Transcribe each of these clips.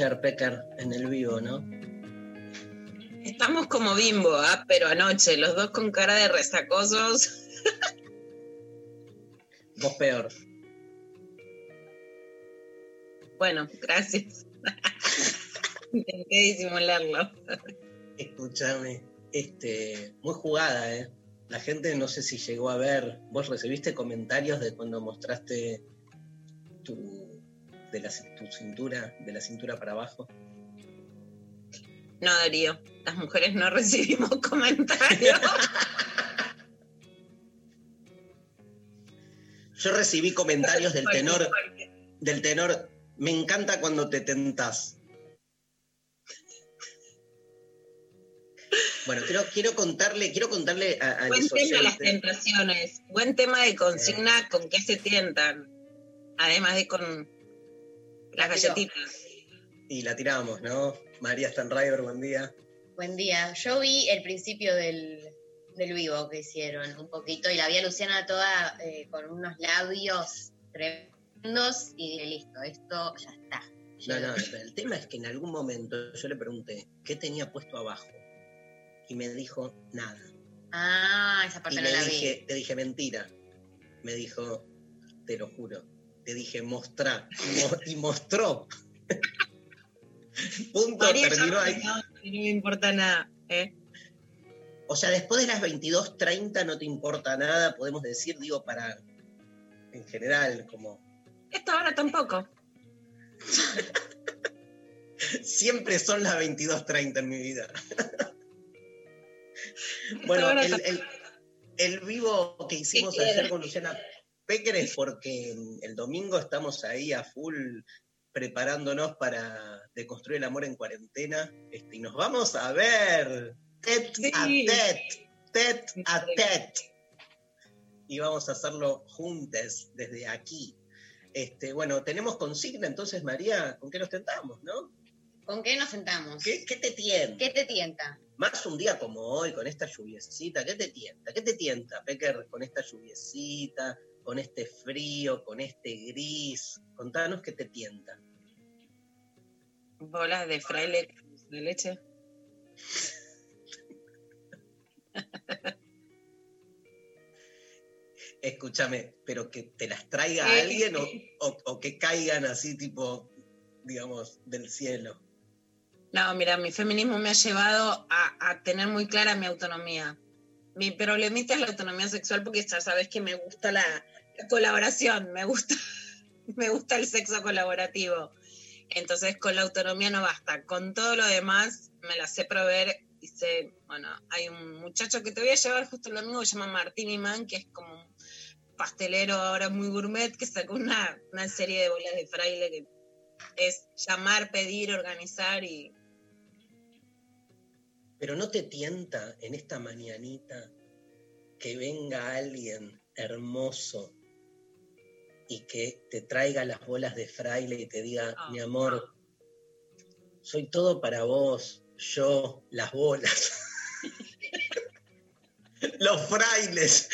ayer, Pecker, en el vivo, ¿no? Estamos como bimbo, ¿ah? pero anoche, los dos con cara de resacosos. Vos peor. Bueno, gracias. Intenté disimularlo. Escúchame, este, muy jugada, ¿eh? La gente no sé si llegó a ver. ¿Vos recibiste comentarios de cuando mostraste tu, de la, tu cintura, de la cintura para abajo? No, Darío, las mujeres no recibimos comentarios. Yo recibí comentarios del tenor, del tenor, me encanta cuando te tentás. Bueno, quiero, quiero contarle, quiero contarle a, a Buen tema las oyentes- tentaciones. Buen tema de consigna con qué se tientan. Además de con las galletitas. y la tiramos, ¿no? María Stanriver, buen día. Buen día. Yo vi el principio del, del vivo que hicieron un poquito y la vi a Luciana toda eh, con unos labios tremendos y dije, listo, esto ya está. No, no, el tema es que en algún momento yo le pregunté qué tenía puesto abajo y me dijo nada. Ah, esa Y parte no le la dije, le dije mentira. Me dijo, te lo juro. Dije, mostrá. Y mo- Y mostró. Punto, María terminó ahí. no, no me importa nada. ¿eh? O sea, después de las 22.30 no te importa nada, podemos decir, digo, para, en general, como, Esta hora tampoco. siempre son las 22.30 en mi vida. bueno, el, el- el vivo que hicimos ¿Qué ayer quiere? con Luciana Pecker es porque el domingo estamos ahí a full preparándonos para deconstruir el amor en cuarentena este, y nos vamos a ver tet a Sí. tet, tet a tet. Y vamos a hacerlo juntos desde aquí. Este, bueno, tenemos consigna entonces, María, ¿con qué nos tentamos, no? ¿Con qué nos sentamos? ¿Qué, qué te tienta? ¿Qué te tienta? Más un día como hoy, con esta lluviecita, ¿qué te tienta? ¿Qué te tienta, Pecker, con esta lluviecita, con este frío, con este gris? Contanos qué te tienta. Bolas de fraile de leche. Escúchame, pero que te las traiga Sí. alguien o, o- o que caigan así, tipo, digamos, del cielo. No, mira, mi feminismo me ha llevado a, a tener muy clara mi autonomía. Mi problemita es la autonomía sexual porque ya sabes que me gusta la, la colaboración, me gusta, me gusta el sexo colaborativo. Entonces con la autonomía no basta, con todo lo demás me la sé proveer y sé, bueno, hay un muchacho que te voy a llevar justo el domingo que se llama Martín Imán, que es como un pastelero ahora muy gourmet, que sacó una, una serie de bolas de fraile que es llamar, pedir, organizar y Pero no te tienta en esta mañanita que venga alguien hermoso y que te traiga las bolas de fraile y te diga, Ah, mi amor, soy todo para vos, yo, las bolas, los frailes.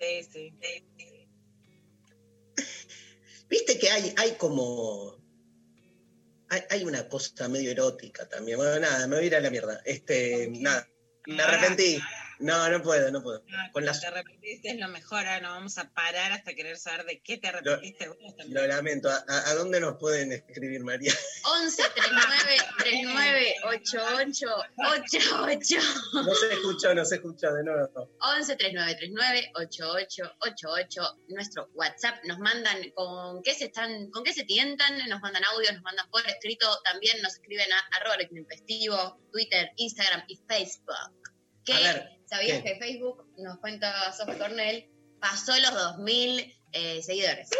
Sí, sí. Viste que hay, hay como. Hay, hay una cosa medio erótica también. Bueno, nada, me voy a ir a la mierda. Este, nada, me arrepentí. No, no puedo, no puedo. Ah, Con las- te arrepentiste es lo mejor, ahora no vamos a parar hasta querer saber de qué te arrepentiste vos también. Lo lamento. ¿A, dónde nos pueden escribir, María? 11 39 39 88 88 No se escuchó, no se escuchó de nuevo. 11 39 39 88 88 nuestro WhatsApp nos mandan con qué se están con qué se tientan nos mandan audios nos mandan por escrito también nos escriben a arroba Twitter Instagram y Facebook A ver, sabías ¿qué? que Facebook nos cuenta Sofi Cornell pasó los 2000 eh, seguidores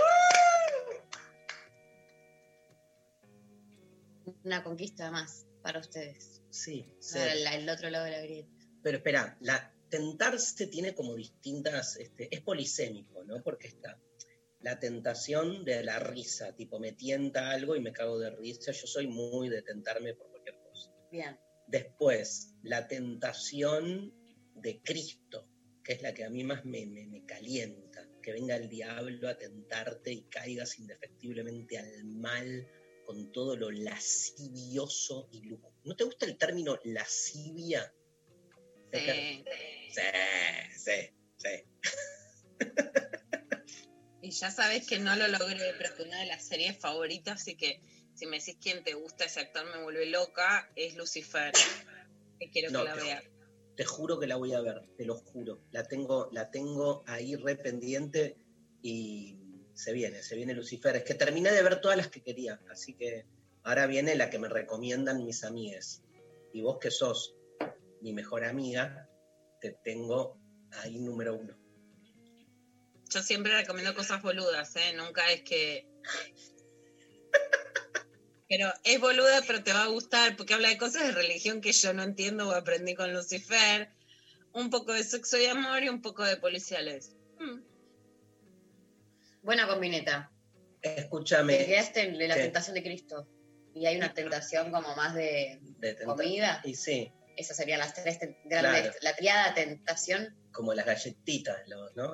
una conquista más para ustedes Sí, sí. El otro lado de la grieta Pero espera, la tentarse tiene como distintas, este, es polisémico, ¿no? Porque está la tentación de la risa, tipo me tienta algo y me cago de risa, yo soy muy de tentarme por cualquier cosa. bien Después, la tentación de Cristo, que es la que a mí más me, me- me calienta, que venga el diablo a tentarte y caigas indefectiblemente al mal con todo lo lascivioso y lujo. ¿No te gusta el término lascivia? Sí. Sí, sí, sí. Y ya sabes que no lo logré, pero que una de las series favoritas, así que si me decís quién te gusta, ese actor me vuelve loca, es Lucifer. Que quiero No, que la vea. Te juro que la voy a ver, te lo juro. La tengo, la tengo ahí re pendiente y se viene, se viene Lucifer. Es que terminé de ver todas las que quería, así que ahora viene la que me recomiendan mis amigues. Y vos que sos mi mejor amiga, te tengo ahí número uno. Yo siempre recomiendo cosas boludas, ¿eh? Nunca es que... Pero es boluda, pero te va a gustar, porque habla de cosas de religión que yo no entiendo o aprendí con Lucifer. Un poco de sexo y amor y un poco de policiales. Mm. buena combineta Te Escúchame. quedaste en la ¿Qué? tentación de Cristo. Y hay una tentación como más de comida. Y sí, Esas serían las tres grandes. Claro. La triada tentación. como las galletitas, ¿no?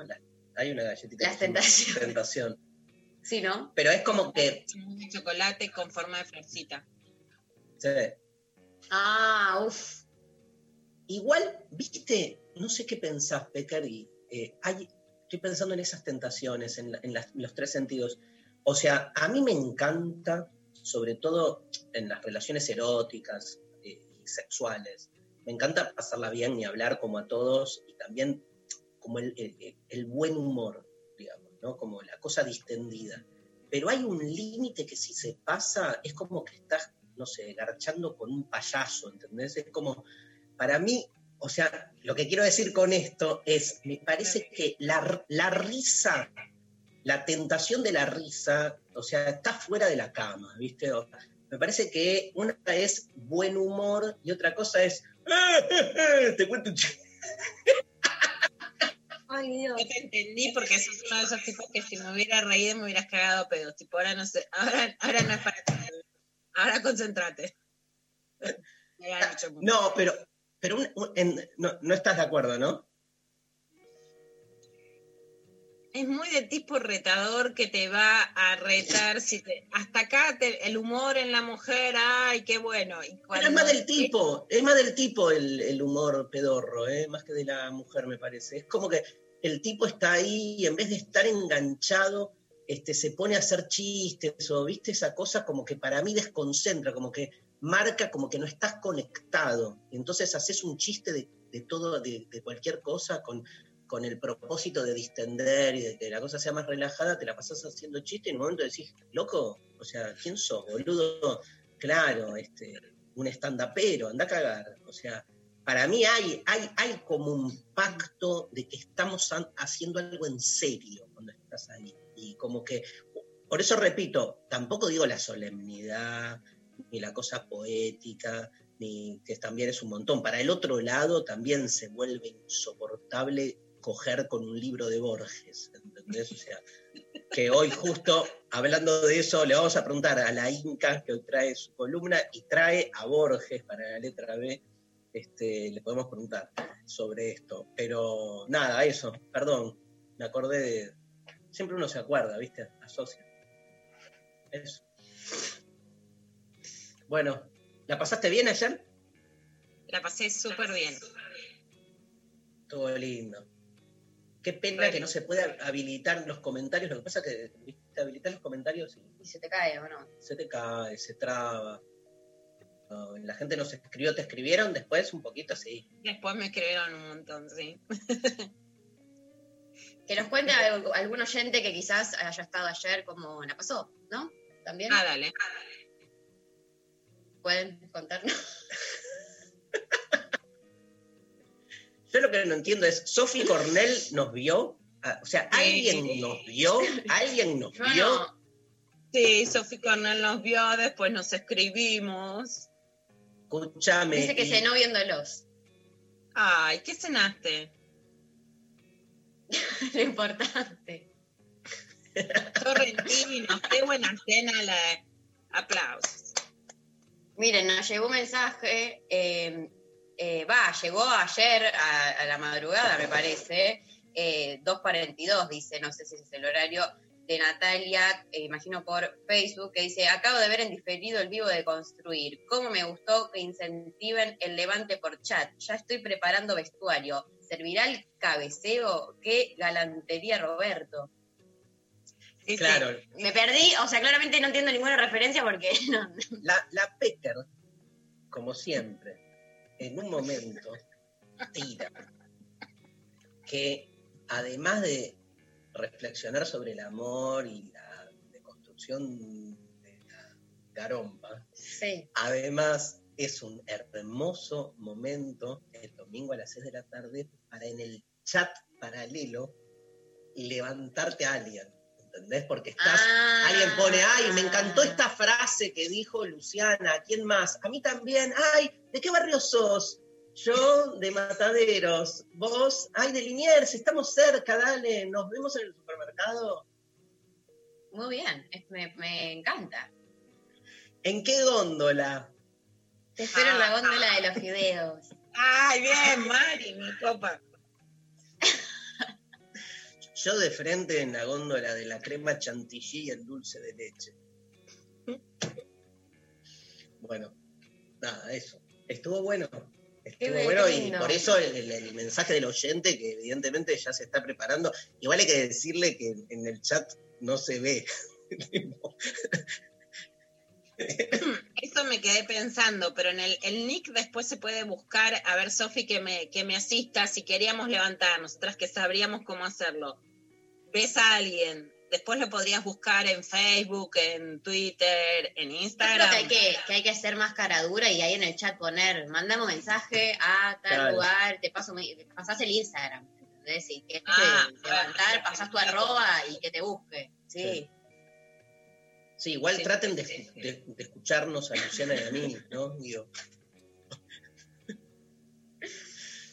Hay una galletita. Las tentaciones. Tentación. Sí, ¿no? Pero es como que. Un chocolate con forma de florcita. sí, Ah, uff. Igual, viste, no sé qué pensás, y eh, hay, estoy pensando en esas tentaciones, en, la- en las- en los tres sentidos. O sea, a mí me encanta, sobre todo en las relaciones eróticas eh, y sexuales, me encanta pasarla bien y hablar como a todos, y también como el, el- el buen humor, ¿no? Como la cosa distendida. Pero hay un límite que si se pasa, es como que estás, no sé, garchando con un payaso, ¿entendés? Es como, para mí, o sea, lo que quiero decir con esto es, me parece que la, la risa, la tentación de la risa, o sea, está fuera de la cama, ¿viste? Me parece que una es buen humor y otra cosa es, te cuento un chiste. Ay, Dios. Yo te entendí porque sos uno de esos tipos que si me hubiera reído me hubieras cagado a pedos. Tipo, ahora no sé, ahora, ahora no es para ti. Ahora concéntrate. Mucho. No, pero, pero un- un- en- no, no estás de acuerdo, ¿no? Es muy de tipo retador que te va a retar. Si te- hasta acá te- el humor en la mujer, ay, qué bueno. Y Pero es más del tipo, es más del tipo el, el humor pedorro, ¿eh? más que de la mujer, me parece. Es como que el tipo está ahí y en vez de estar enganchado, este, se pone a hacer chistes o, viste, esa cosa como que para mí desconcentra, como que marca como que no estás conectado. Entonces haces un chiste de, todo, de, cualquier cosa con, con el propósito de distender y de que la cosa sea más relajada, te la pasás haciendo chiste y en un momento decís, loco, o sea, ¿quién sos, boludo? Claro, este, un stand-upero, anda a cagar. O sea, para mí hay, hay, hay como un pacto de que estamos haciendo algo en serio cuando estás ahí. Y como que, por eso repito, tampoco digo la solemnidad, ni la cosa poética, ni que también es un montón. Para el otro lado también se vuelve insoportable coger con un libro de Borges, ¿entendés? O sea, que hoy justo hablando de eso le vamos a preguntar a la Inca que hoy trae su columna y trae a Borges para la letra B, este, le podemos preguntar sobre esto. Pero nada, eso, perdón, me acordé de... Siempre uno se acuerda, ¿viste? Asocia. Eso. Bueno, ¿la pasaste bien ayer? La pasé súper bien. Todo lindo. Qué pena Bueno. que no se pueda habilitar los comentarios. Lo que pasa es que viste, habilitar los comentarios y Y se te cae, ¿o no? se te cae, se traba. No, la gente nos escribió, te escribieron después un poquito, sí. Después me escribieron un montón, sí. Que nos cuente algún oyente que quizás haya estado ayer como la pasó, ¿no? También Ah, dale. pueden contarnos. Yo lo que no entiendo es, Sophie Cornell nos vio, Ah, o sea, alguien nos vio, alguien nos Yo vio. no. Sí, Sofi Cornell nos vio, después nos escribimos. Escúchame. Dice que y- cenó viéndolos. Ay, ¿qué cenaste? Lo importante. Sorrentinos, qué buena cena, la... aplausos. Miren, nos llegó un mensaje, eh, eh, va, llegó ayer a, a la madrugada, me parece, eh, 2.42, dice, no sé si es el horario, de Natalia, eh, imagino por Facebook, que dice, acabo de ver en diferido el vivo de Construir. ¿Cómo me gustó que incentiven el levante por chat? Ya estoy preparando vestuario. ¿Servirá el cabeceo? ¡Qué galantería, Roberto! Claro, Me perdí, o sea, claramente no entiendo ninguna referencia porque no, la, la Pecker, como siempre, en un momento, tira que además de reflexionar sobre el amor y la deconstrucción de la garompa, Sí. Además, es un hermoso momento el domingo a las 6 de la tarde para en el chat paralelo levantarte a alguien. ¿Entendés? Porque estás. Ah. Alguien pone, ay, me encantó esta frase que dijo Luciana. ¿Quién más? A mí también. Ay, ¿de qué barrio sos? Yo de Mataderos. Vos, ay, de Liniers, estamos cerca, dale. Nos vemos en el supermercado. Muy bien, es- me, me encanta. ¿En qué góndola? Te espero en la Ah. góndola de los fideos. Ay, bien, Mari, mi copa. Yo de frente en la góndola de la crema chantilly y el dulce de leche. Bueno, nada, eso. Estuvo bueno. Estuvo bueno y por eso el, el- el mensaje del oyente que evidentemente ya se está preparando. Igual hay que decirle que en el chat no se ve. Eso me quedé pensando, pero en el, el nick después se puede buscar, a ver, Sofi, que me, que me asista si queríamos levantar, nosotras que sabríamos cómo hacerlo. Ves a alguien, después lo podrías buscar en Facebook, en Twitter, en Yo creo Instagram. que hay que, que hay que hacer más cara dura y ahí en el chat poner, mandame un mensaje a tal Claro. lugar, te paso mi- pasás el Instagram, ¿entendés? Y que Ah, levantar, claro. pasás tu arroba y que te busque. Sí. Sí. Sí, igual Sí, traten sí, de, sí, sí. de- de escucharnos a Luciana y a mí, ¿no? Digo.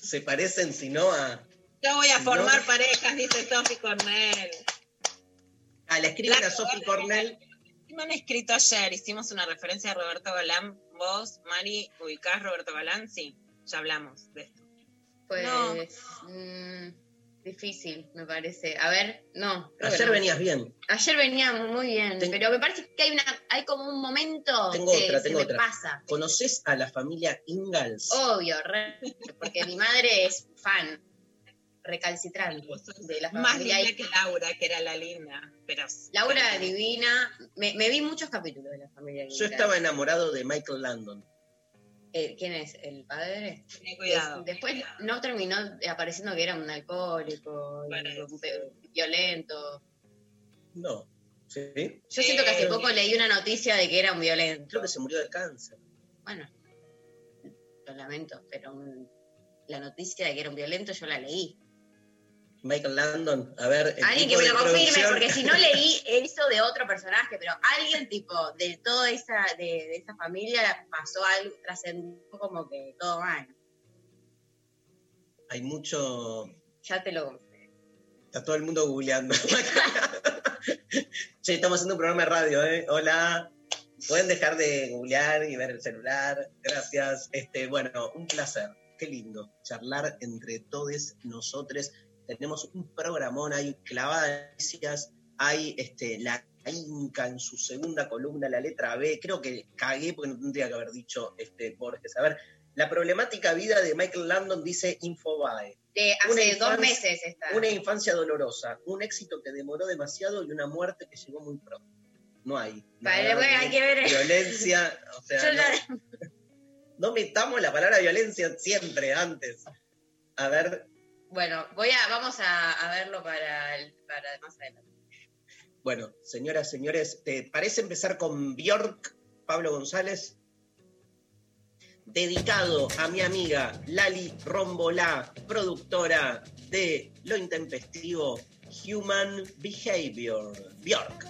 Se parecen, si no, a. Yo voy a Si formar no- parejas, dice Sofi Cornell. Ah, le escriben a Claro, Sophie Cornell. Y me han escrito ayer, hicimos una referencia a Roberto Galán. Vos, Mari, ubicás Roberto Galán, sí, ya hablamos de esto. Pues No. mm, difícil, me parece. A ver, no. Ayer no. venías bien. Ayer venía muy bien, Ten- pero me parece que hay una, hay como un momento Tengo que otra, se tengo me otra. pasa. ¿Conoces a la familia Ingalls? Obvio, re- porque mi madre es fan recalcitrante de la Más linda que Laura, que era la linda. Pero, Laura pero- divina. Me, me vi muchos capítulos de la familia. Yo estaba enamorado de Michael Landon. Eh, ¿Quién es? ¿El padre? Ten cuidado. Es- después no terminó apareciendo que era un alcohólico, Bueno, y un pe- violento. No. ¿Sí? Yo siento que hace Eh, poco leí una noticia de que era un violento. Creo que se murió de cáncer. Bueno, lo lamento, pero mm, la noticia de que era un violento yo la leí. Michael Landon, a ver. Alguien que me lo confirme, porque si no leí eso de otro personaje, pero alguien tipo de toda esa, de, de esa familia pasó algo, trascendió como que todo mal. Hay mucho. Ya te lo Está todo el mundo googleando. che, estamos haciendo un programa de radio, ¿eh? Hola. Pueden dejar de googlear y ver el celular. Gracias. Este, bueno, un placer. Qué lindo charlar entre todos nosotros. Tenemos un programón, hay clavadas hay este, la Inca en su segunda columna, la letra B. Creo que cagué porque no tendría que haber dicho este, Borges. A ver, La problemática vida de Michael Landon dice Infobae. De Una hace dos meses está. Una infancia dolorosa, un éxito que demoró demasiado y una muerte que llegó muy pronto. No hay. Vale, bueno, hay que ver. Violencia, o sea, Yo no, ya- no metamos la palabra violencia siempre antes. A ver, Bueno, voy a, vamos a, a verlo para, el- para más adelante. bueno, señoras, señores, ¿te parece empezar con Bjork, Pablo González? Dedicado a mi amiga Lali Rombolá, productora de Lo Intempestivo Human Behavior. Bjork.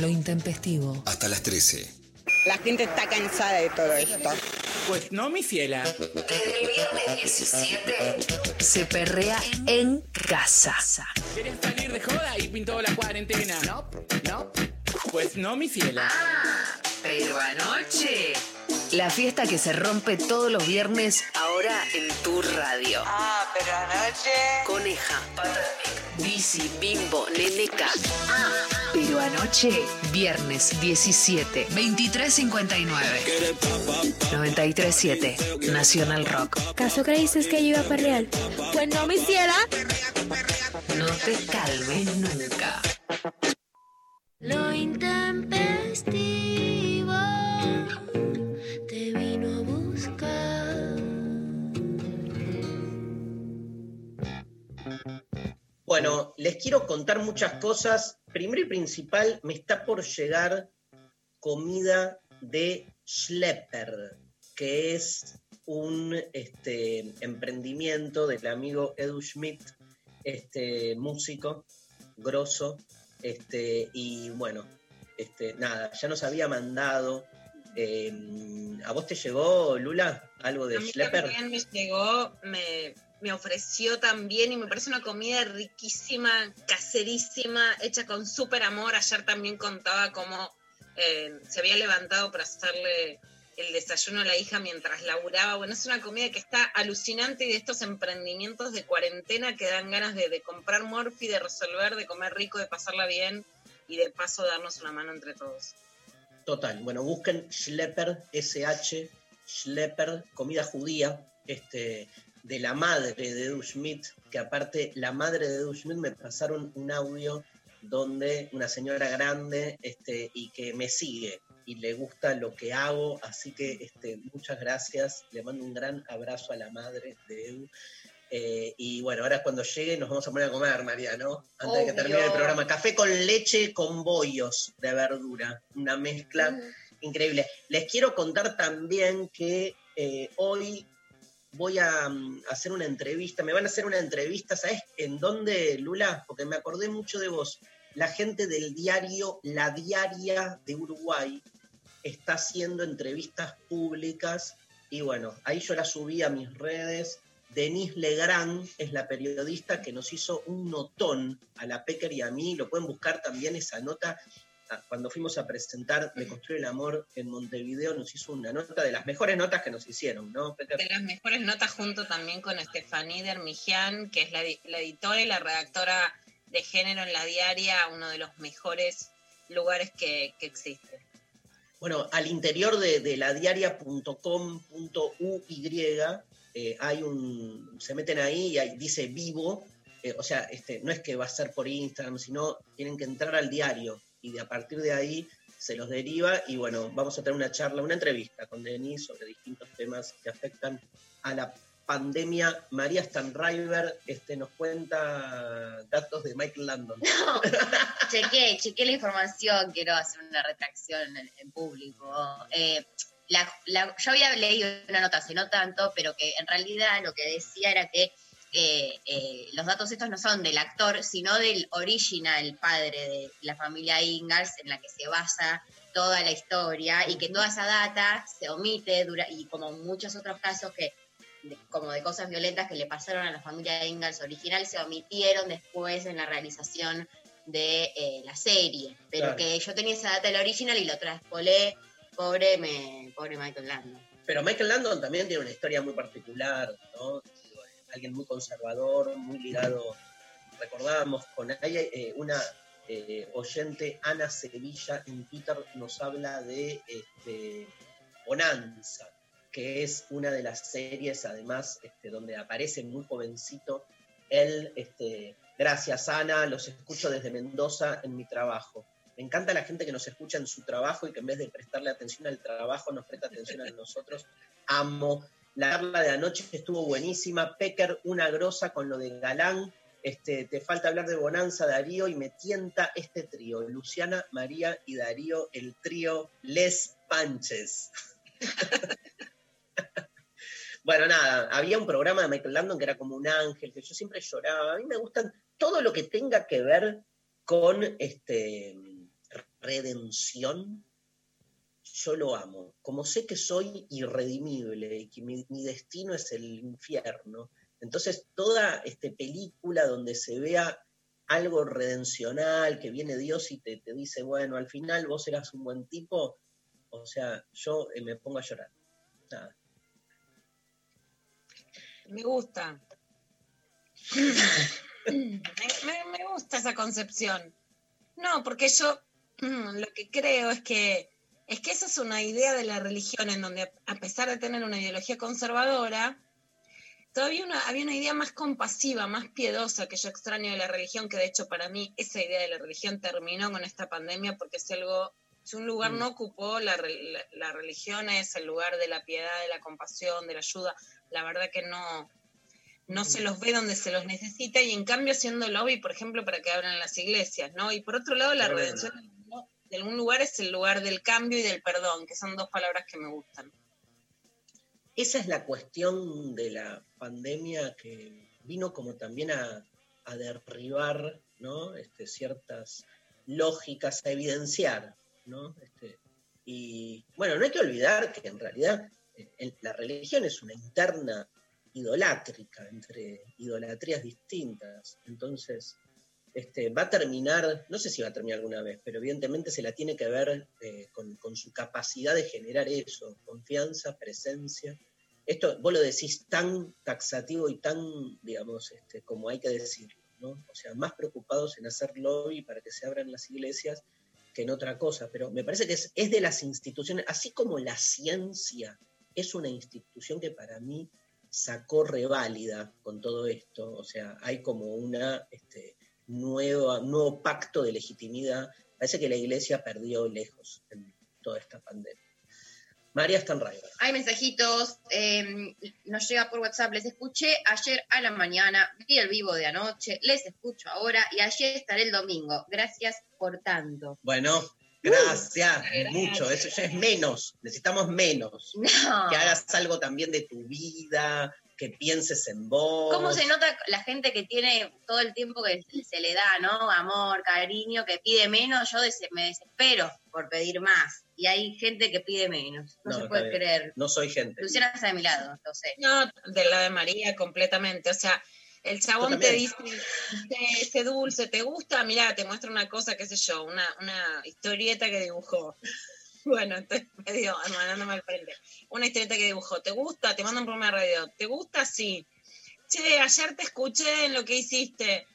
Lo intempestivo. Hasta las 13. La gente está cansada de todo esto. Pues no, mi fiela. Desde el viernes 17 se perrea en casa. ¿Quieres salir de joda y pintó la cuarentena? No, no. Pues no, mi fiela. Ah, pero anoche La fiesta que se rompe todos los viernes, ahora en tu radio. Ah, pero anoche. Coneja, Bici, Bimbo, Neneca. Pero anoche, viernes 17, 23.59. 93.7, Nacional Rock. ¿Caso creíste que yo iba para real? Pues no me hiciera. No te calmes nunca. Lo intempestivo te vino a buscar. Bueno, les quiero contar muchas cosas. Primero y principal, me está por llegar comida de Schlepper, que es un este, emprendimiento del amigo Edu Schmidt, este músico grosso, este, y bueno, este, nada, ya nos había mandado. eh, ¿A vos te llegó, Lula, algo de A mí Schlepper? también me llegó, me, me ofreció también y me parece una comida riquísima, caserísima, hecha con súper amor. Ayer también contaba cómo eh, se había levantado para hacerle el desayuno a la hija mientras laburaba. Bueno, es una comida que está alucinante y de estos emprendimientos de cuarentena que dan ganas de, de comprar morfi, de resolver, de comer rico, de pasarla bien y de paso darnos una mano entre todos. Total. Bueno, busquen Schlepper, SH, Schlepper, comida judía, este, de la madre de Edu Schmidt, que aparte la madre de Edu Schmidt me pasaron un audio donde una señora grande este, y que me sigue y le gusta lo que hago, así que este, muchas gracias, le mando un gran abrazo a la madre de Edu. Eh, y bueno, ahora cuando llegue nos vamos a poner a comer, María, ¿no? Antes de que termine el programa. Café con leche con bollos de verdura, una mezcla increíble. Les quiero contar también que eh, hoy voy a mm, hacer una entrevista, me van a hacer una entrevista, ¿sabes en dónde, Lula? Porque me acordé mucho de vos. La gente del diario La Diaria de Uruguay está haciendo entrevistas públicas y bueno, ahí yo la subí a mis redes. Denise Legrand es la periodista que nos hizo un notón a la Pecker y a mí. Lo pueden buscar también esa nota. Cuando fuimos a presentar De Construir el Amor en Montevideo, nos hizo una nota de las mejores notas que nos hicieron, ¿no, de las mejores notas junto también con Estefanía Dermigian, que es la, edi- la editora y la redactora de género en la diaria, uno de los mejores lugares que, que existe. Bueno, al interior de, de la diaria.com.uy eh, hay un. Se meten ahí y dice vivo. eh, o sea, este, no es que va a ser por Instagram, sino tienen que entrar al diario y de a partir de ahí se los deriva. Y bueno, vamos a tener una charla, una entrevista con Denis sobre distintos temas que afectan a la pandemia. María Stanriver este, nos cuenta datos de Michael Landon. No, chequé, chequé la información, quiero hacer una retracción en, público. Eh, la- yo había leído una nota hace no tanto, pero que en realidad lo que decía era que eh, eh, los datos estos no son del actor, sino del original padre de la familia Ingalls, en la que se basa toda la historia, y que toda esa data se omite, dura, y como muchos otros casos que de- como de cosas violentas que le pasaron a la familia Ingalls original, se omitieron después en la realización de eh, la serie. Pero Claro. que yo tenía esa data del original y lo traspolé, pobre, me, pobre Michael Landon. Pero Michael Landon también tiene una historia muy particular, ¿no? Alguien muy conservador, muy ligado. Recordábamos con ella, eh, una eh, oyente, Ana Sevilla, en Twitter nos habla de este, Bonanza, que es una de las series, además, este, donde aparece muy jovencito. Él, este, gracias Ana, los escucho desde Mendoza en mi trabajo. Me encanta la gente que nos escucha en su trabajo y que en vez de prestarle atención al trabajo nos presta atención a nosotros. Amo. La charla de anoche estuvo buenísima. Pecker, una grosa con lo de Galán. Este, te falta hablar de Bonanza, Darío, y me tienta este trío. Luciana, María y Darío, el trío Les Panches. bueno, nada, había un programa de Michael Landon que era como un ángel, que yo siempre lloraba. A mí me gustan todo lo que tenga que ver con este, redención, yo lo amo. Como sé que soy irredimible y que mi, destino es el infierno, entonces toda este, película donde se vea algo redencional, que viene Dios y te, te dice, bueno, al final vos eras un buen tipo, o sea, yo eh, me pongo a llorar. nada. Me gusta. me, me- gusta esa concepción. No, porque yo lo que creo es que es que esa es una idea de la religión en donde a pesar de tener una ideología conservadora, todavía una- había una idea más compasiva, más piedosa que yo extraño de la religión, que de hecho para mí esa idea de la religión terminó con esta pandemia porque si algo, si un lugar Mm. no ocupó, la, la- la religión es el lugar de la piedad, de la compasión, de la ayuda. La verdad que no, no se los ve donde se los necesita y en cambio haciendo lobby, por ejemplo, para que abran las iglesias, ¿no? Y por otro lado, la redención de algún lugar es el lugar del cambio y del perdón, que son dos palabras que me gustan. Esa es la cuestión de la pandemia que vino como también a, derribar ¿no? este, ciertas lógicas, a evidenciar. ¿no? Este, y bueno, no hay que olvidar que en realidad eh, la religión es una interna idolátrica entre idolatrías distintas. Entonces, este, va a terminar, no sé si va a terminar alguna vez, pero evidentemente se la tiene que ver eh, con, con su capacidad de generar eso, confianza, presencia. Esto vos lo decís tan taxativo y tan, digamos, este, como hay que decirlo, ¿no? O sea, más preocupados en hacer lobby para que se abran las iglesias que en otra cosa, pero me parece que es, es de las instituciones, así como la ciencia es una institución que para mí sacó reválida con todo esto, o sea, hay como una este, nueva, nuevo pacto de legitimidad, parece que la iglesia perdió lejos en toda esta pandemia. María Stanraiver. Hay mensajitos, eh, nos llega por WhatsApp, les escuché ayer a la mañana, vi el vivo de anoche, les escucho ahora y ayer estaré el domingo. Gracias por tanto. Bueno, gracias, mucho, eso ya es menos, necesitamos menos. No. Que hagas algo también de tu vida, que pienses en vos. ¿Cómo se nota la gente que tiene todo el tiempo que se le da, ¿no? Amor, cariño, que pide menos, yo des- me desespero por pedir más. Y hay gente que pide menos. No, No, se puede creer. No soy gente. Luciana está de mi lado, lo sé. No, de la de María completamente. O sea, el chabón te dice, "Este- ese dulce, ¿te gusta? Mirá, te muestra una cosa, qué sé yo, una, una historieta que dibujó. Bueno, estoy medio mandándome al frente. Una historieta que dibujó. ¿Te gusta? Te mando un programa de radio. ¿Te gusta? Sí. Che, ayer te escuché en lo que hiciste.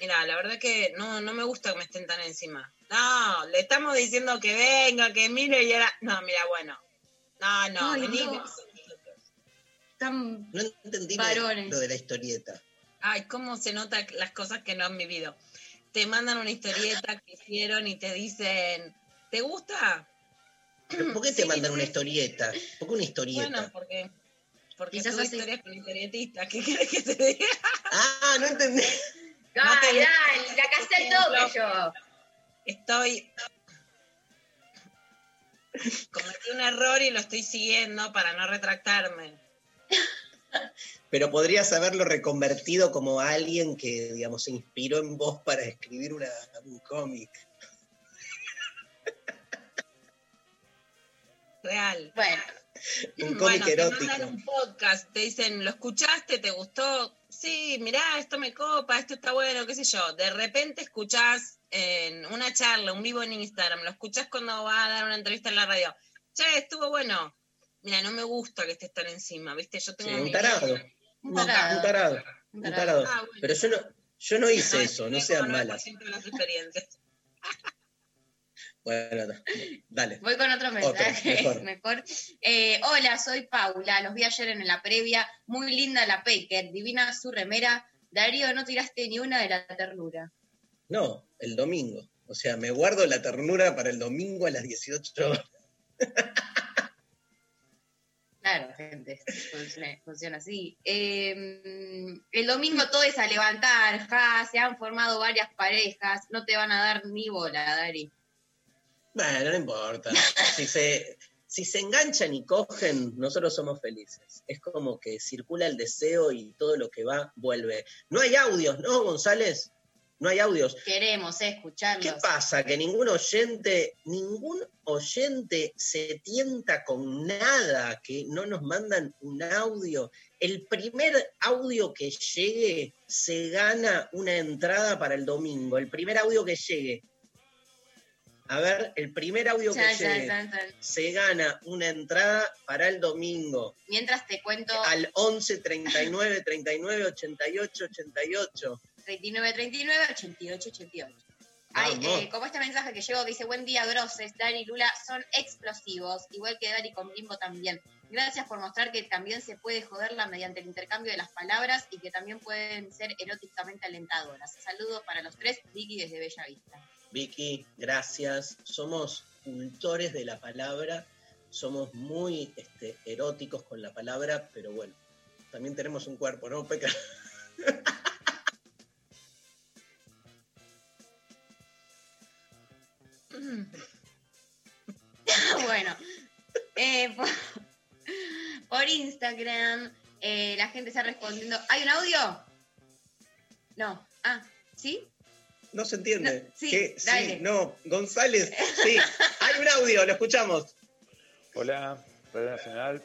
Mira, la verdad que no, no me gusta que me estén tan encima. No, le estamos diciendo que venga, que mire y ahora. No, mira, bueno. No, no, Ay, vení. no. Tan No entendí Varones. lo de la historieta. Ay, cómo se nota las cosas que no han vivido. Te mandan una historieta que hicieron y te dicen, ¿te gusta? ¿Pero ¿Por qué te Sí, mandan sí. una historieta? ¿Por qué una historieta? Bueno, porque, porque Quizás tuve así. historias con historietistas. ¿Qué quieres que te diga? Ah, no entendí. Ay, te- dale, la casé toque yo. Estoy... Cometí un error y lo estoy siguiendo para no retractarme. Pero podrías haberlo reconvertido como alguien que, digamos, se inspiró en vos para escribir una- un cómic. Real. Bueno, Un cómic Bueno, te erótico. mandan un podcast, te dicen, ¿lo escuchaste? ¿Te gustó? Sí, mirá, esto me copa, esto está bueno, qué sé yo. De repente escuchás en una charla, un vivo en Instagram, lo escuchás cuando va a dar una entrevista en la radio. Che, estuvo bueno. Mira, no me gusta que estés tan encima, ¿viste? Yo Sí, tengo un mi- tarado. un Un tarado. tarado. Un Un tarado. tarado. Ah, bueno. Pero yo no, yo no hice No, eso, no sean 9% malas. de las experiencias. Bueno, dale. Voy con otro mensaje. mejor. mejor. Eh, hola, soy Paula. Los vi ayer en la previa. Muy linda la Paker. Divina su remera. Darío, no tiraste ni una de la ternura. No, el domingo. O sea, me guardo la ternura para el domingo a las 18 horas. Claro, gente, funciona, funciona así. Eh, el domingo todo es a levantar, ja, se han formado varias parejas, no te van a dar ni bola, Dari. Bueno, no importa. Si se, si se enganchan y cogen, nosotros somos felices. Es como que circula el deseo y todo lo que va vuelve. No hay audios, ¿no, González? No hay audios. Queremos escucharlos. ¿Qué pasa? Que ningún oyente, ningún oyente se tienta con nada, que no nos mandan un audio. El primer audio que llegue se gana una entrada para el domingo. El primer audio que llegue. A ver, el primer audio que llegue se gana una entrada para el domingo Mientras te cuento al 11 39 39 88 88. 39 39 88 88. Ay, eh, como este mensaje que llegó que dice buen día groses, Dani y Lula son explosivos, igual que Dani con Bimbo también. Gracias por mostrar que también se puede joderla mediante el intercambio de las palabras y que también pueden ser eróticamente alentadoras. Saludos para los tres, Vicky desde Bella Vista. Vicky, gracias. Somos cultores de la palabra, somos muy este, eróticos con la palabra, pero bueno, también tenemos un cuerpo, ¿no, Peca? bueno, eh, por, Instagram eh, la gente está respondiendo. ¿Hay un audio? No. Ah, ¿sí? No se entiende. No, sí, ¿Qué? dale. Sí, no, González, sí. Hay un audio, lo escuchamos. Hola, Radio Nacional.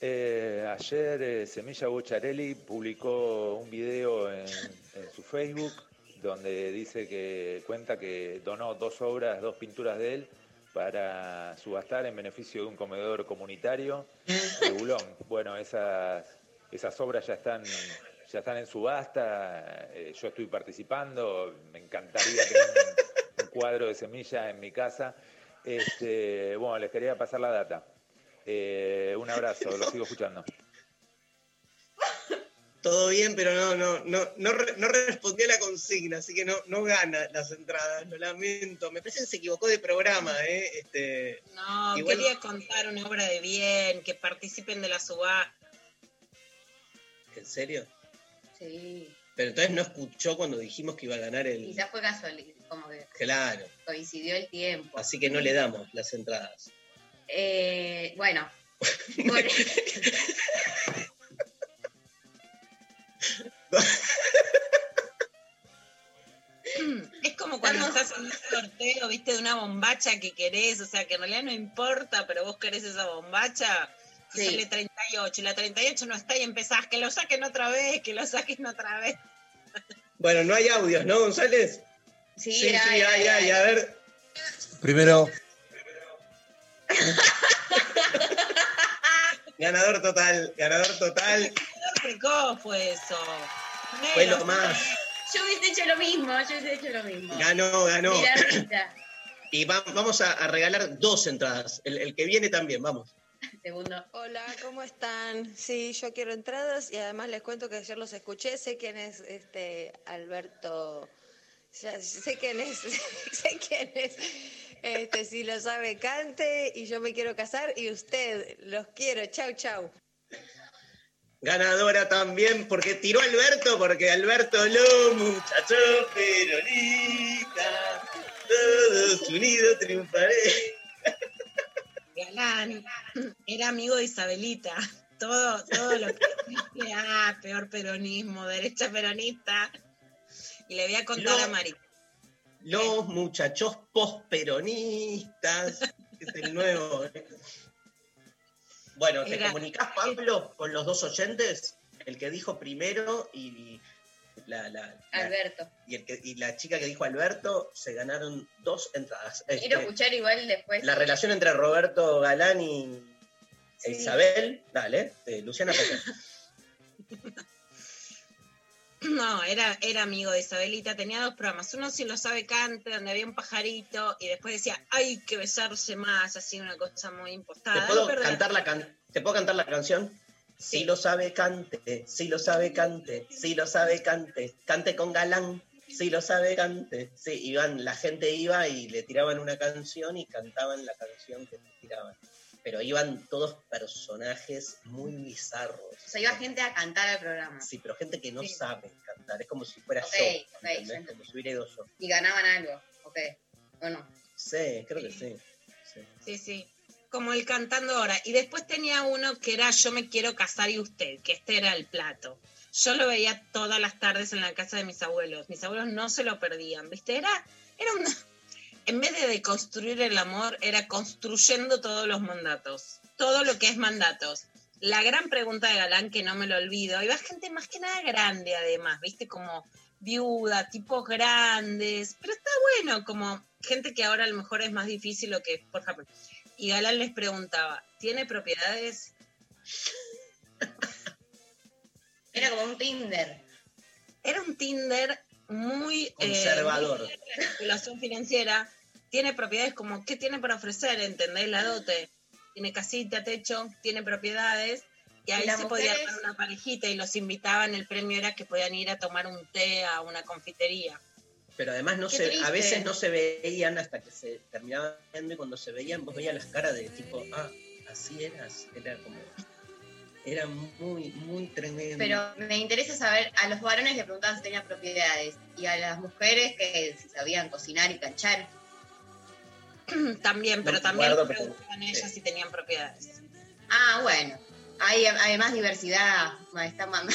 Eh, ayer eh, Semilla Bocharelli publicó un video en, en su Facebook donde dice que cuenta que donó dos obras, dos pinturas de él para subastar en beneficio de un comedor comunitario de Bulón. Bueno, esas, esas obras ya están, ya están en subasta, eh, yo estoy participando, me encantaría tener un, un cuadro de semilla en mi casa. Este, bueno, les quería pasar la data. Eh, un abrazo, los sigo escuchando. Todo bien, pero no, no, no, no, no respondió la consigna, así que no, no gana las entradas, lo lamento. Me parece que se equivocó de programa, ¿eh? Este, No, Igual- quería contar una obra de bien, que participen de la subasta. ¿En serio? Sí. Pero entonces no escuchó cuando dijimos que iba a ganar el... Quizás fue casual, como que Claro, coincidió el tiempo. así que no le damos las entradas. Eh, bueno. Por- Es como cuando Estamos- estás en un sorteo, viste, de una bombacha que querés, o sea, que en realidad no importa, pero vos querés esa bombacha, Sí. sale 38, y la 38 no está y empezás, que lo saquen otra vez, que lo saquen otra vez. Bueno, no hay audios, ¿no, González? sí, sí, sí, hay, hay, a ver. Primero, Ganador total, ganador total. Precoz fue eso. Fue lo más. Yo hubiese hecho lo mismo, yo hubiese hecho lo mismo. Ganó, ganó. Y va- vamos a, a regalar dos entradas. El, el que viene también, vamos. Segundo. Hola, ¿cómo están? Sí, yo quiero entradas y además les cuento que ayer los escuché. Sé quién es este Alberto. ya sé quién es, sé quién es. Este, si lo sabe, cante y yo me quiero casar y usted los quiero. Chau, chau. Ganadora también, porque tiró Alberto, porque Alberto lo muchacho peronista. Todos unidos triunfaré. Era amigo de Isabelita. Todo, todo lo que ah, peor peronismo, derecha peronista. Y le voy a contar No. a Mari. Los muchachos posperonistas. Es el nuevo. ¿eh? Bueno, ¿te Era- comunicás, Pablo, con los dos oyentes? El que dijo primero y la, la- la- Alberto. y, el que- y la chica que dijo Alberto se ganaron dos entradas. Este, Quiero escuchar igual después. la relación entre Roberto Galán y e Sí. Isabel, dale, de Luciana Pecker. No, era, era amigo de Isabelita, tenía dos programas. Uno si lo sabe cante, donde había un pajarito, y después decía, hay que besarse más, así una cosa muy ¿Te impostada. puedo, No perdés. cantar la can- ¿Te puedo cantar la canción? Si lo sabe, cante. Si lo sabe, cante. Si lo sabe, cante. Cante con galán. Si lo sabe, cante. Sí, iban, la gente iba y le tiraban una canción y cantaban la canción que le tiraban. Pero iban todos personajes muy bizarros. O sea, iba gente a cantar al programa. Sí, pero gente que no sabe cantar. Es como si fuera Ok, yo. ok, ¿entendés? ya entendí. Como si hubiera ido yo. Y ganaban algo. Ok. Bueno. Sí, creo que sí. Sí, sí. Como el cantando ahora. Y después tenía uno que era Yo me quiero casar y usted, que este era el plato. Yo lo veía todas las tardes en la casa de mis abuelos. Mis abuelos no se lo perdían, ¿viste? Era, era una... En vez de deconstruir el amor, era construyendo todos los mandatos. Todo lo que es mandatos. La gran pregunta de Galán, que no me lo olvido. Iba gente más que nada grande, además, ¿viste? Como viuda, tipos grandes. Pero estaba bueno, como gente que ahora a lo mejor es más difícil lo que, por ejemplo, y Galán les preguntaba, ¿tiene propiedades? Era como un Tinder. Era un Tinder muy eh, Conservador. muy de regulación financiera. Tiene propiedades como, ¿qué tiene para ofrecer? ¿Entendés la dote? Tiene casita, techo, tiene propiedades. Y ahí se podía armar una parejita y los invitaban. El premio era que podían ir a tomar un té a una confitería. Pero además no Qué se, a veces no se veían hasta que se terminaban viendo y cuando se veían vos veías las caras de tipo, ah, así eras, era como, era muy, muy tremendo. Pero me interesa saber, a los varones le preguntaban si tenían propiedades y a las mujeres que si sabían cocinar y canchar. También, pero me también acuerdo, pero- preguntaban ellas si tenían propiedades. Ah, bueno. Hay además diversidad, me está mandando.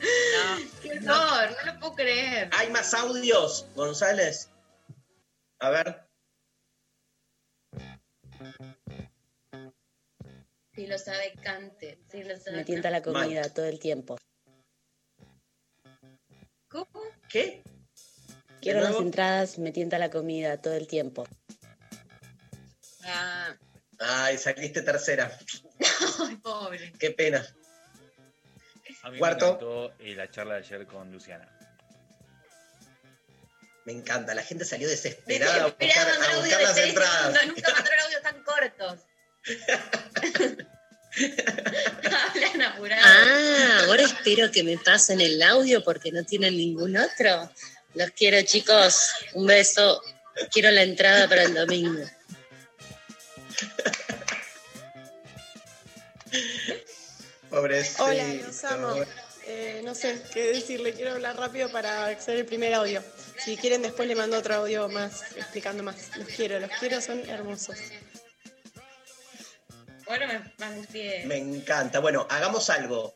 No, Qué horror, no lo puedo creer. Hay más audios, González. A ver, Si lo sabe, cante. Si lo sabe, Me tienta la comida todo el tiempo. ¿Cómo? ¿qué? Quiero ¿De las entradas, me tienta la comida todo el tiempo. ah, Ay, saliste tercera. Ay, pobre. Qué pena. A mí Cuarto. me encantó eh, la charla de ayer con Luciana. Me encanta. La gente salió desesperada a buscar, a audio buscar las entradas. segundos, Nunca mandaron audios tan cortos. Hablan apurados. Ah, ahora espero que me pasen el audio porque no tienen ningún otro. Los quiero, chicos. Un beso. Quiero la entrada para el domingo. Pobrecito. Hola, los amo. Eh, no sé qué decirle, quiero hablar rápido para hacer el primer audio. Si quieren, después le mando otro audio más, explicando más. Los quiero, los quiero, son hermosos. Bueno, me, me angustié. Me encanta. Bueno, hagamos algo.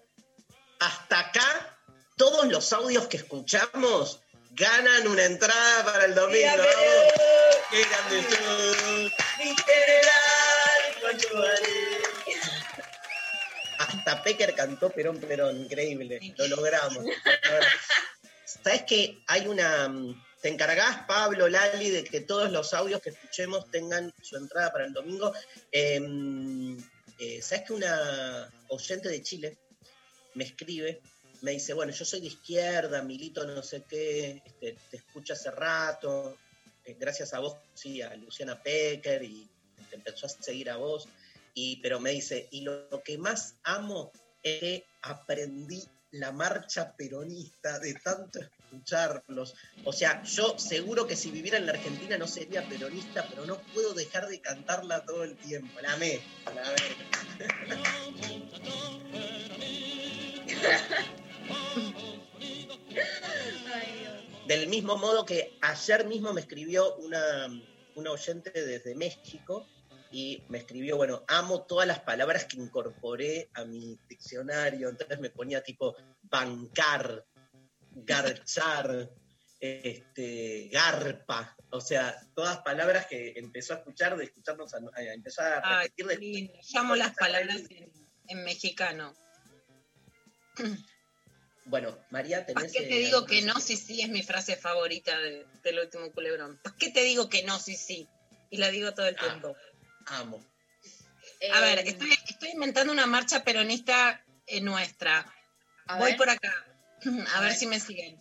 Hasta acá, todos los audios que escuchamos ganan una entrada para el domingo. ¡Qué grande sos! Mi general. Hasta Pecker cantó Perón Perón, increíble. Lo logramos. ¿Sabes que hay una. mm, ¿Te encargás, Pablo, Lali, de que todos los audios que escuchemos tengan su entrada para el domingo? Em, eh, ¿Sabes que una oyente de Chile me escribe? Me dice, bueno, yo soy de izquierda, milito no sé qué, este, te escucho hace rato, eh, gracias a vos, sí, a Luciana Pecker, y te empezó a seguir a vos, y, pero me dice, y lo, lo que más amo es que aprendí la marcha peronista de tanto escucharlos. O sea, yo seguro que si viviera en la Argentina no sería peronista, pero no puedo dejar de cantarla todo el tiempo. La amé, la amé. Del mismo modo que ayer mismo me escribió una, una oyente desde México y me escribió, bueno, amo todas las palabras que incorporé a mi diccionario. Entonces me ponía tipo bancar, garchar, este, garpa. O sea, todas palabras que empezó a escuchar, de escucharnos, a, a- empezó a repetir de lindo. Llamo las palabras en, en mexicano. Bueno, María, ¿Por tenés. qué te eh, digo que no, sí, sí? Es mi frase favorita de- del último culebrón. ¿Por qué te digo que no, sí, sí? Y la digo todo el Ah, tiempo. Amo. A ver, Eh, estoy, estoy inventando una marcha peronista eh, nuestra. Voy ver. por acá. A, A ver ver. si me siguen.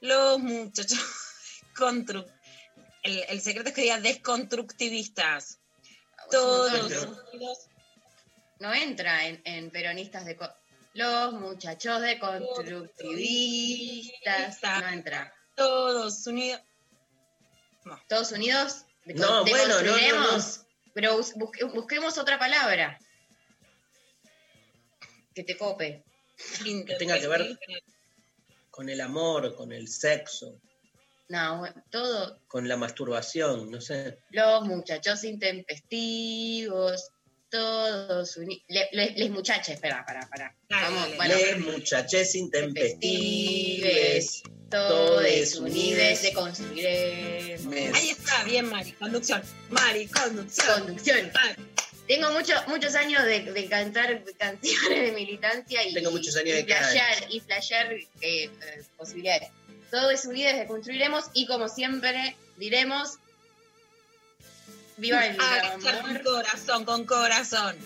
Los muchachos constru- el, el secreto es que diga desconstructivistas. Todos montón. unidos. No entra en, en peronistas de... Los muchachos de constructivistas. No entra. Todos unidos. Todos unidos. De, No, bueno, no, no, no. Pero bus- busque- busquemos otra palabra. Que te cope. Que tenga que ver con el amor, con el sexo, No, todo. con la masturbación, no sé. Los muchachos intempestivos. Todos unidos. Les, les muchaches, espera, para, para. Vamos, bueno. Les muchaches intempestives, todos unidos se construiremos. Ahí está, bien, Mari, conducción. Mari, conducción. Conducción. Tengo mucho, muchos años de, cantar canciones de militancia y, Tengo muchos años y de flashear, y flashear eh, eh, posibilidades. Todo es unido, se construiremos y como siempre diremos, viva el ah, amor. Con corazón, con corazón.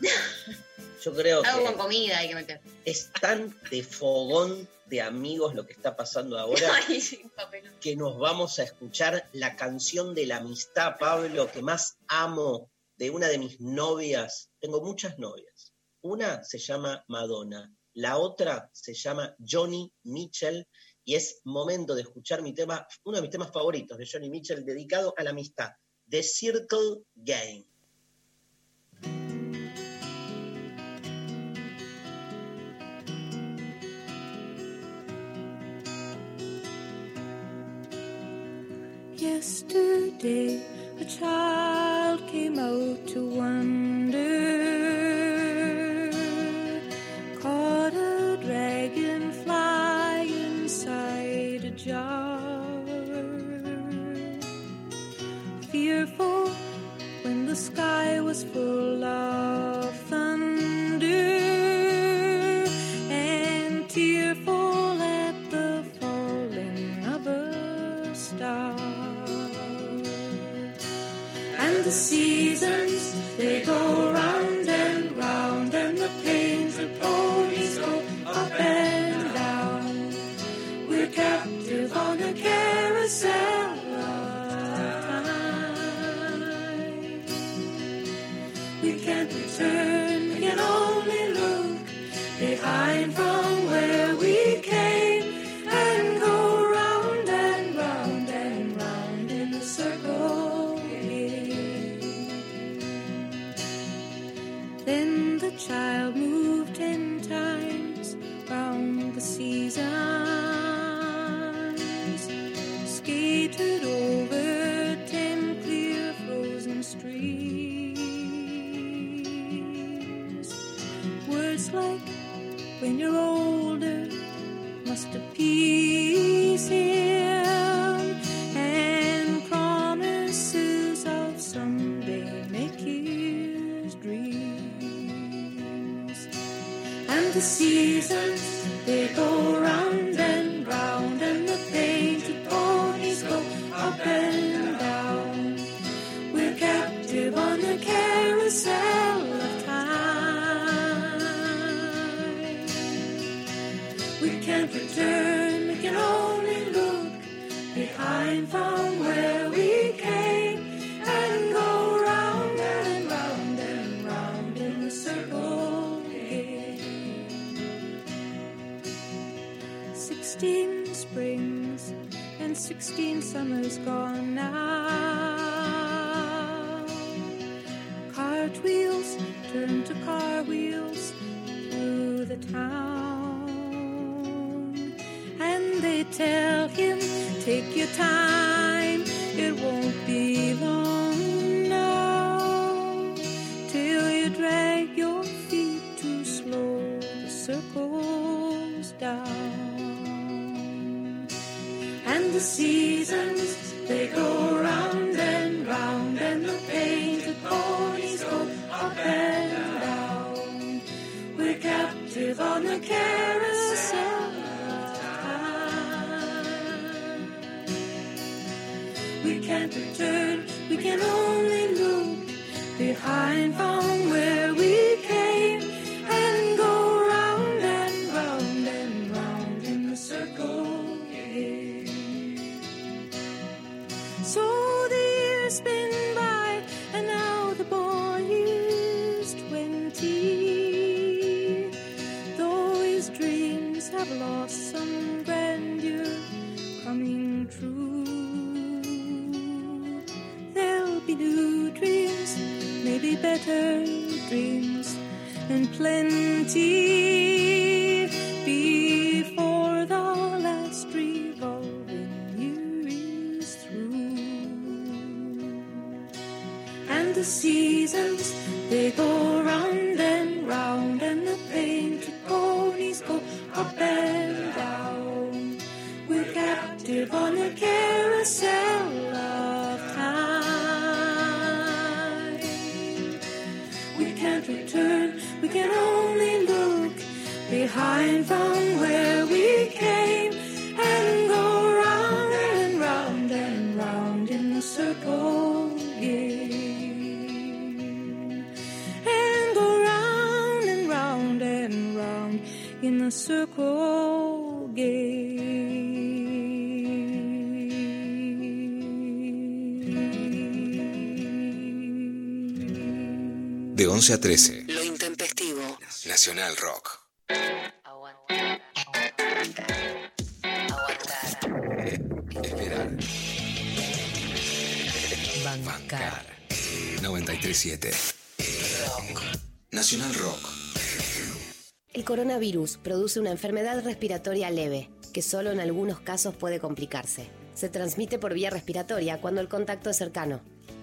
Yo creo Algo que con comida hay que meter. Es tan de fogón de amigos lo que está pasando ahora. Que nos vamos a escuchar la canción de la amistad, Pablo, que más amo de una de mis novias. Tengo muchas novias. Una se llama Madonna, la otra se llama Johnny Mitchell y es momento de escuchar mi tema, uno de mis temas favoritos de Johnny Mitchell dedicado a la amistad, The Circle Game. Yesterday, a child came out to wonder, caught a dragonfly inside a jar. Fearful when the sky was full summer's gone. seasons, they go round and round, and the painted ponies go up and down. We're captive on the carousel of time. We can't return, we can only look behind from where. 11 a 13. Lo intempestivo. Nacional Rock. Eh, Esperar. Bancar. 937. Nacional Rock. El coronavirus produce una enfermedad respiratoria leve, que solo en algunos casos puede complicarse. Se transmite por vía respiratoria cuando el contacto es cercano.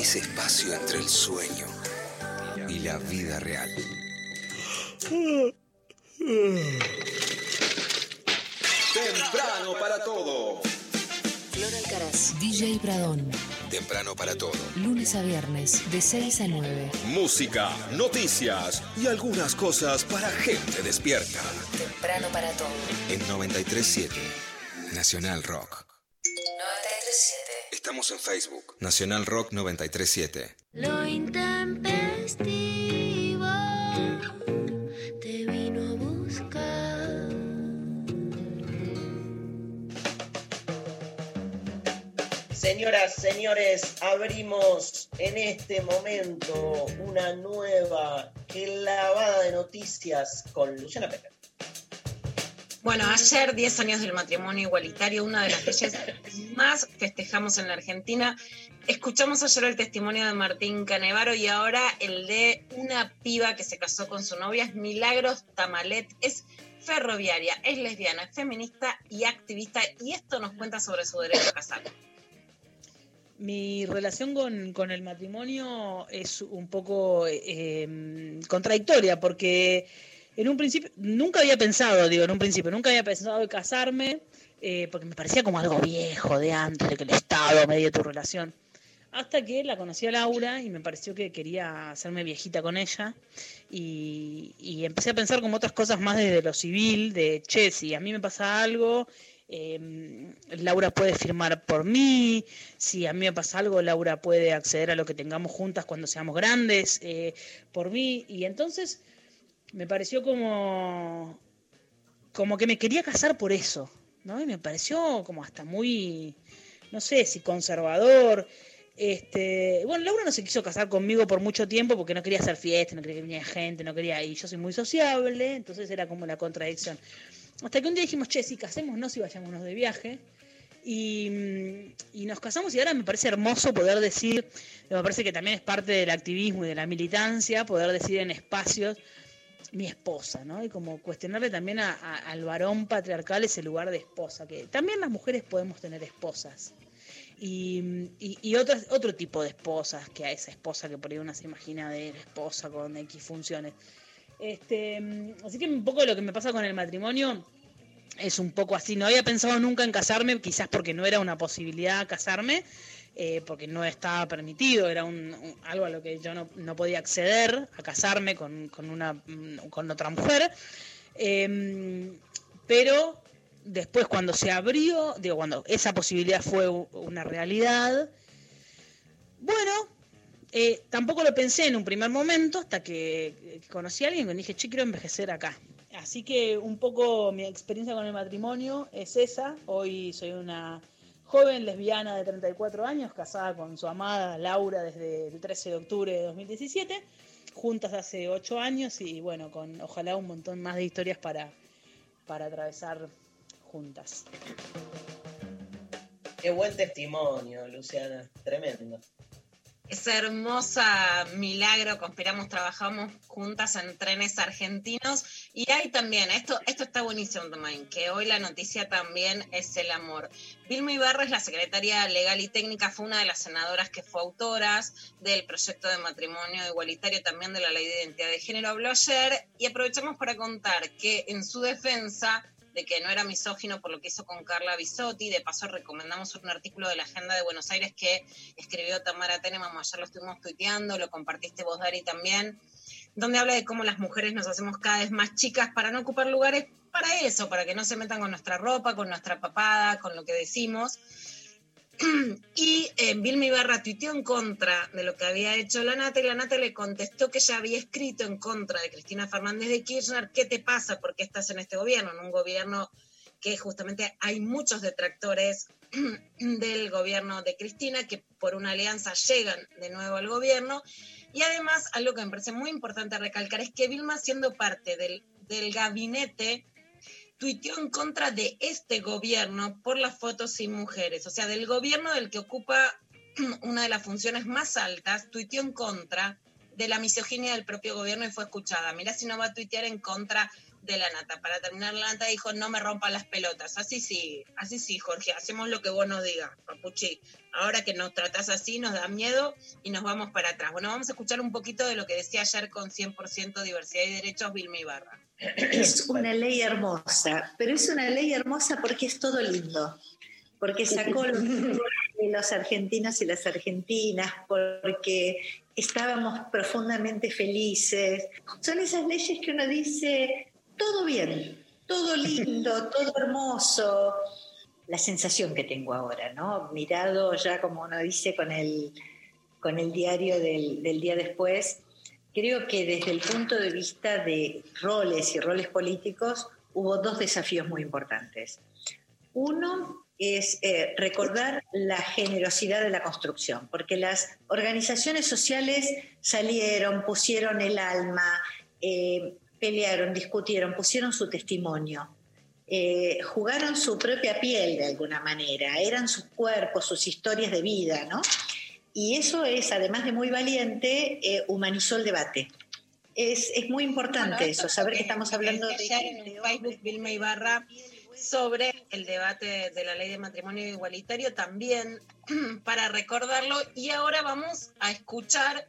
Ese espacio entre el sueño y la vida real. Temprano para todo. Flor Alcaraz. DJ Bradón. Temprano para todo. Lunes a viernes, de 6 a 9. Música, noticias y algunas cosas para gente despierta. Temprano para todo. En 937. Nacional Rock. 937. Estamos en Facebook. Nacional Rock 937. Lo intempestivo te vino a buscar. Señoras, señores, abrimos en este momento una nueva clavada de noticias con Luciana Pérez. Bueno, ayer, 10 años del matrimonio igualitario, una de las leyes más festejamos en la Argentina. Escuchamos ayer el testimonio de Martín Canevaro y ahora el de una piba que se casó con su novia, es Milagros Tamalet. Es ferroviaria, es lesbiana, es feminista y activista. Y esto nos cuenta sobre su derecho a casar. Mi relación con, con el matrimonio es un poco eh, contradictoria porque en un principio, nunca había pensado, digo, en un principio, nunca había pensado en casarme eh, porque me parecía como algo viejo de antes, de que el Estado medie tu relación. Hasta que la conocí a Laura y me pareció que quería hacerme viejita con ella y, empecé a pensar como otras cosas más desde lo civil, de, che, si a mí me pasa algo, eh, Laura puede firmar por mí, si a mí me pasa algo, Laura puede acceder a lo que tengamos juntas cuando seamos grandes eh, por mí. Y entonces me pareció como, como que me quería casar por eso, ¿no? Y me pareció como hasta muy, no sé, si conservador. Este, bueno, Laura no se quiso casar conmigo por mucho tiempo porque no quería hacer fiesta, no quería que viniera gente, no quería, y yo soy muy sociable, entonces era como la contradicción. Hasta que un día dijimos, che, sí, casémonos y vayámonos de viaje. Y, y nos casamos y ahora me parece hermoso poder decir, me parece que también es parte del activismo y de la militancia, poder decir en espacios mi esposa, ¿no? Y como cuestionarle también a- al varón patriarcal ese lugar de esposa, que también las mujeres podemos tener esposas. Y, y, otras, otro tipo de esposas, que a esa esposa que por ahí uno se imagina de esposa con X funciones. Este, así que un poco lo que me pasa con el matrimonio es un poco así. No había pensado nunca en casarme, quizás porque no era una posibilidad casarme, eh, porque no estaba permitido, era un, algo a lo que yo no, no podía acceder, a casarme con, con una, mm, con otra mujer. Em, pero después cuando se abrió, digo, cuando esa posibilidad fue una realidad, bueno, eh, tampoco lo pensé en un primer momento hasta que que conocí a alguien y dije, che, quiero envejecer acá. Así que un poco mi experiencia con el matrimonio es esa. Hoy soy una joven lesbiana de 34 años, casada con su amada Laura desde el 13 de octubre de 2017, juntas hace 8 años y bueno, con ojalá un montón más de historias para, para atravesar juntas. Qué buen testimonio, Luciana. Tremendo. Esa hermosa milagro, conspiramos, trabajamos juntas en trenes argentinos. Y hay también, esto, esto está buenísimo también, que hoy la noticia también es el amor. Vilma Ibarra es la secretaria legal y técnica, fue una de las senadoras que fue autoras del proyecto de matrimonio igualitario, también de la ley de identidad de género, habló ayer y aprovechamos para contar que en su defensa de que no era misógino por lo que hizo con Carla Bisotti. De paso, recomendamos un artículo de la Agenda de Buenos Aires que escribió Tamara Teneman, ayer lo estuvimos tuiteando, lo compartiste vos, Dari, también, donde habla de cómo las mujeres nos hacemos cada vez más chicas para no ocupar lugares para eso, para que no se metan con nuestra ropa, con nuestra papada, con lo que decimos. Y eh, Vilma Ibarra tuiteó en contra de lo que había hecho la Nata y la Nata le contestó que ya había escrito en contra de Cristina Fernández de Kirchner. ¿Qué te pasa? ¿Por qué estás en este gobierno? En un gobierno que justamente hay muchos detractores del gobierno de Cristina que por una alianza llegan de nuevo al gobierno. Y además, algo que me parece muy importante recalcar es que Vilma, siendo parte del gabinete tuiteó en contra de este gobierno por las fotos sin mujeres, o sea, del gobierno del que ocupa una de las funciones más altas, tuiteó en contra de la misoginia del propio gobierno y fue escuchada. Mirá si no va a tuitear en contra de la nata. Para terminar, la nata dijo, no me rompan las pelotas. Así sí, así sí, Jorge, hacemos lo que vos nos digas, papuchi. Ahora que nos tratás así, nos da miedo y nos vamos para atrás. Bueno, vamos a escuchar un poquito de lo que decía ayer con 100% diversidad y derechos Vilma Ibarra. Es una ley hermosa, pero es una ley hermosa porque es todo lindo, porque sacó los, los argentinos y las argentinas, porque estábamos profundamente felices. Son esas leyes que uno dice, todo bien, todo lindo, todo hermoso. La sensación que tengo ahora, ¿no? Mirado ya, como uno dice, con el, con el diario del, del día después, Creo que desde el punto de vista de roles y roles políticos hubo dos desafíos muy importantes. Uno es eh, recordar la generosidad de la construcción, porque las organizaciones sociales salieron, pusieron el alma, eh, pelearon, discutieron, pusieron su testimonio, eh, jugaron su propia piel de alguna manera, eran sus cuerpos, sus historias de vida, ¿no? Y eso es, además de muy valiente, eh, humanizó el debate. Es, es muy importante Bueno, eso, saber que estamos hablando de... en el Facebook Vilma Ibarra sobre el debate de la ley de matrimonio igualitario también para recordarlo y ahora vamos a escuchar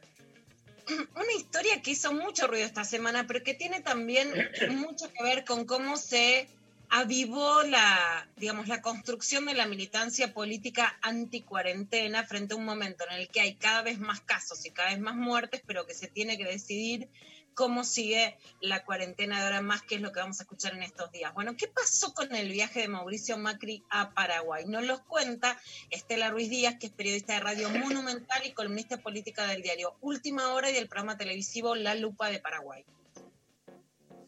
una historia que hizo mucho ruido esta semana pero que tiene también mucho que ver con cómo se avivó la, digamos, la construcción de la militancia política anticuarentena frente a un momento en el que hay cada vez más casos y cada vez más muertes, pero que se tiene que decidir cómo sigue la cuarentena de ahora más, que es lo que vamos a escuchar en estos días. Bueno, ¿qué pasó con el viaje de Mauricio Macri a Paraguay? Nos los cuenta Estela Ruiz Díaz, que es periodista de Radio Monumental y columnista política del diario Última Hora y del programa televisivo La Lupa de Paraguay.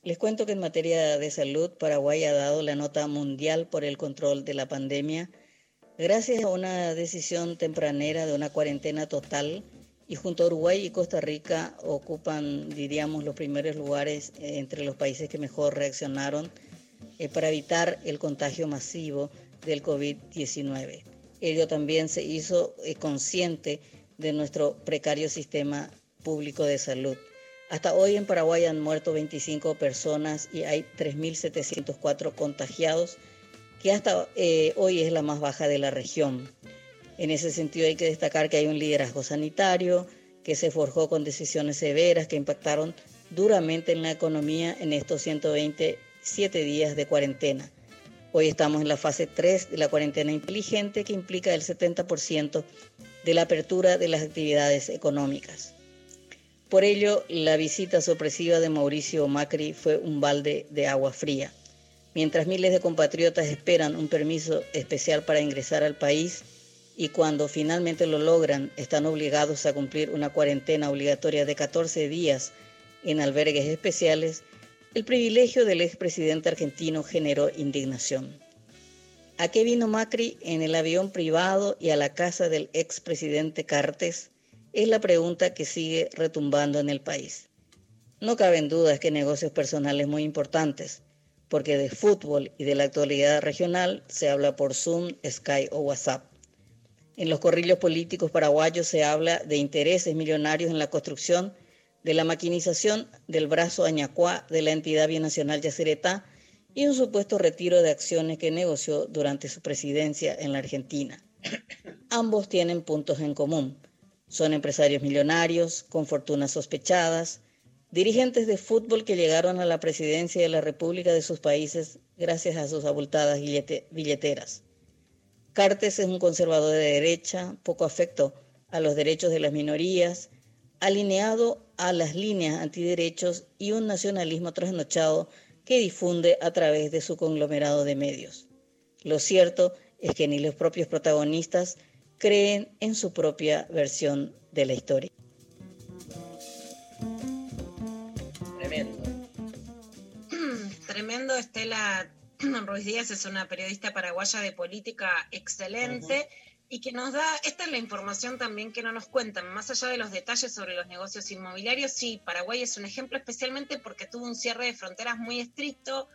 Les cuento que en materia de salud, Paraguay ha dado la nota mundial por el control de la pandemia gracias a una decisión tempranera de una cuarentena total y junto a Uruguay y Costa Rica ocupan, diríamos, los primeros lugares entre los países que mejor reaccionaron eh, para evitar el contagio masivo del COVID-19. Ello también se hizo eh, consciente de nuestro precario sistema público de salud. Hasta hoy en Paraguay han muerto 25 personas y hay 3.704 contagiados, que hasta eh, hoy es la más baja de la región. En ese sentido hay que destacar que hay un liderazgo sanitario que se forjó con decisiones severas que impactaron duramente en la economía en estos 127 días de cuarentena. Hoy estamos en la fase 3 de la cuarentena inteligente que implica el 70% de la apertura de las actividades económicas. Por ello, la visita sorpresiva de Mauricio Macri fue un balde de agua fría. Mientras miles de compatriotas esperan un permiso especial para ingresar al país y cuando finalmente lo logran están obligados a cumplir una cuarentena obligatoria de 14 días en albergues especiales, el privilegio del expresidente argentino generó indignación. ¿A qué vino Macri en el avión privado y a la casa del expresidente Cartes? Es la pregunta que sigue retumbando en el país. No caben dudas que negocios personales muy importantes, porque de fútbol y de la actualidad regional se habla por Zoom, Sky o WhatsApp. En los corrillos políticos paraguayos se habla de intereses millonarios en la construcción de la maquinización del brazo Añacuá de la entidad binacional Yacyretá y un supuesto retiro de acciones que negoció durante su presidencia en la Argentina. Ambos tienen puntos en común. Son empresarios millonarios, con fortunas sospechadas, dirigentes de fútbol que llegaron a la presidencia de la República de sus países gracias a sus abultadas billete- billeteras. Cartes es un conservador de derecha, poco afecto a los derechos de las minorías, alineado a las líneas antiderechos y un nacionalismo trasnochado que difunde a través de su conglomerado de medios. Lo cierto es que ni los propios protagonistas creen en su propia versión de la historia. Tremendo. Tremendo, Estela Ruiz Díaz es una periodista paraguaya de política excelente y que nos da, esta es la información también que no nos cuentan, más allá de los detalles sobre los negocios inmobiliarios, sí, Paraguay es un ejemplo especialmente porque tuvo un cierre de fronteras muy estricto,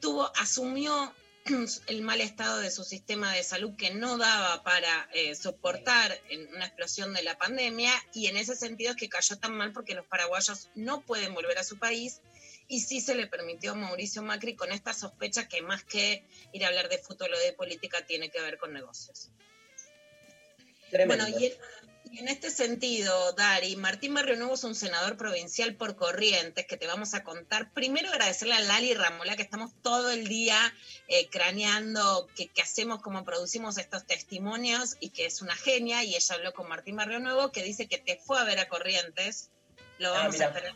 tuvo, asumió el mal estado de su sistema de salud que no daba para eh, soportar en una explosión de la pandemia y en ese sentido es que cayó tan mal porque los paraguayos no pueden volver a su país y sí se le permitió a Mauricio Macri con esta sospecha que más que ir a hablar de fútbol o de política tiene que ver con negocios. Tremendo. Bueno, y en este sentido, Dari, Martín Barrio Nuevo es un senador provincial por Corrientes que te vamos a contar. Primero agradecerle a Lali Ramola que estamos todo el día eh, craneando qué hacemos, cómo producimos estos testimonios y que es una genia. Y ella habló con Martín Barrio Nuevo que dice que te fue a ver a Corrientes. Lo Ah, vamos a esperar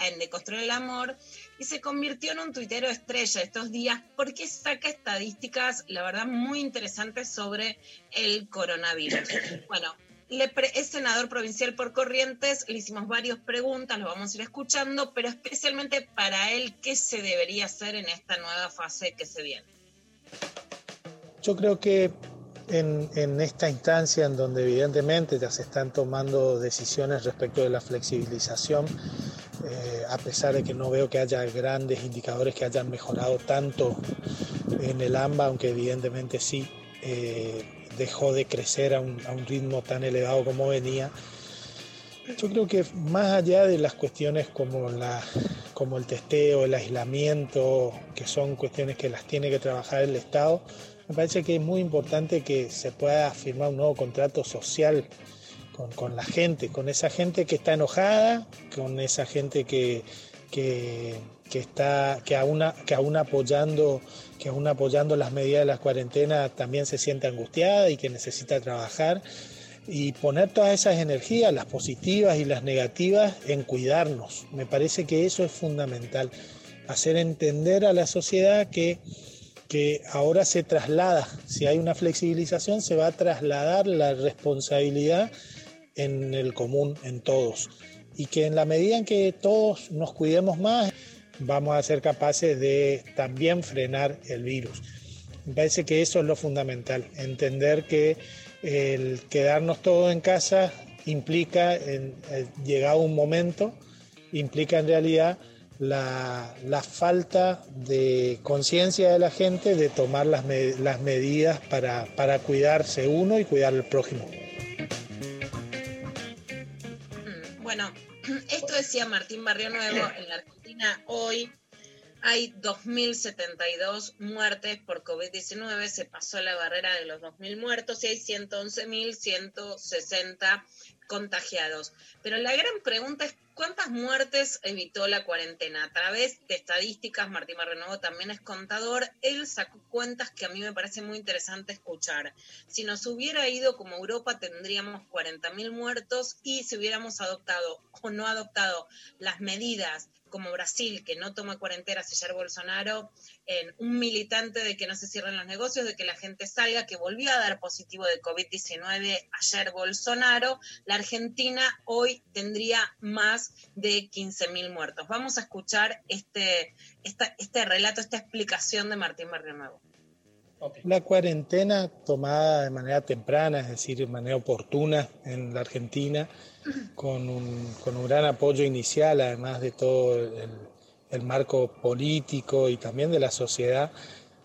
en De Construir el Amor y se convirtió en un tuitero estrella estos días porque saca estadísticas, la verdad, muy interesantes sobre el coronavirus. Bueno, le pre- es senador provincial por Corrientes, le hicimos varias preguntas, lo vamos a ir escuchando, pero especialmente para él, ¿qué se debería hacer en esta nueva fase que se viene? Yo creo que en, esta instancia en donde evidentemente ya se están tomando decisiones respecto de la flexibilización, eh, a pesar de que no veo que haya grandes indicadores que hayan mejorado tanto en el AMBA, aunque evidentemente sí eh, dejó de crecer a un, a un ritmo tan elevado como venía. Yo creo que más allá de las cuestiones como, la, como el testeo, el aislamiento, que son cuestiones que las tiene que trabajar el Estado, me parece que es muy importante que se pueda firmar un nuevo contrato social con, con la gente, con esa gente que está enojada, con esa gente que, que, que está, que aún, que aún apoyando, que aún apoyando las medidas de la cuarentena también se siente angustiada y que necesita trabajar y poner todas esas energías, las positivas y las negativas, en cuidarnos. Me parece que eso es fundamental. Hacer entender a la sociedad que, que ahora se traslada, si hay una flexibilización, se va a trasladar la responsabilidad en el común, en todos. Y que en la medida en que todos nos cuidemos más, vamos a ser capaces de también frenar el virus. Me parece que eso es lo fundamental, entender que el quedarnos todos en casa implica, en, eh, llegado un momento, implica en realidad la, la falta de conciencia de la gente de tomar las, me- las medidas para, para cuidarse uno y cuidar al prójimo. Bueno, esto decía Martín Barrio Nuevo, en la Argentina hoy hay 2.072 muertes por COVID-19, se pasó la barrera de los 2.000 muertos y hay 111.160 contagiados. Pero la gran pregunta es, ¿cuántas muertes evitó la cuarentena? A través de estadísticas, Martín Nuevo también es contador, él sacó cuentas que a mí me parece muy interesante escuchar. Si nos hubiera ido como Europa tendríamos 40.000 muertos y si hubiéramos adoptado o no adoptado las medidas como Brasil, que no toma cuarentenas ayer Bolsonaro, en un militante de que no se cierren los negocios, de que la gente salga, que volvió a dar positivo de COVID-19 ayer Bolsonaro, la Argentina hoy tendría más de 15.000 muertos. Vamos a escuchar este, esta- este relato, esta explicación de Martín Barrio Nuevo. La cuarentena tomada de manera temprana, es decir, de manera oportuna en la Argentina, con un, con un gran apoyo inicial, además de todo el, el marco político y también de la sociedad,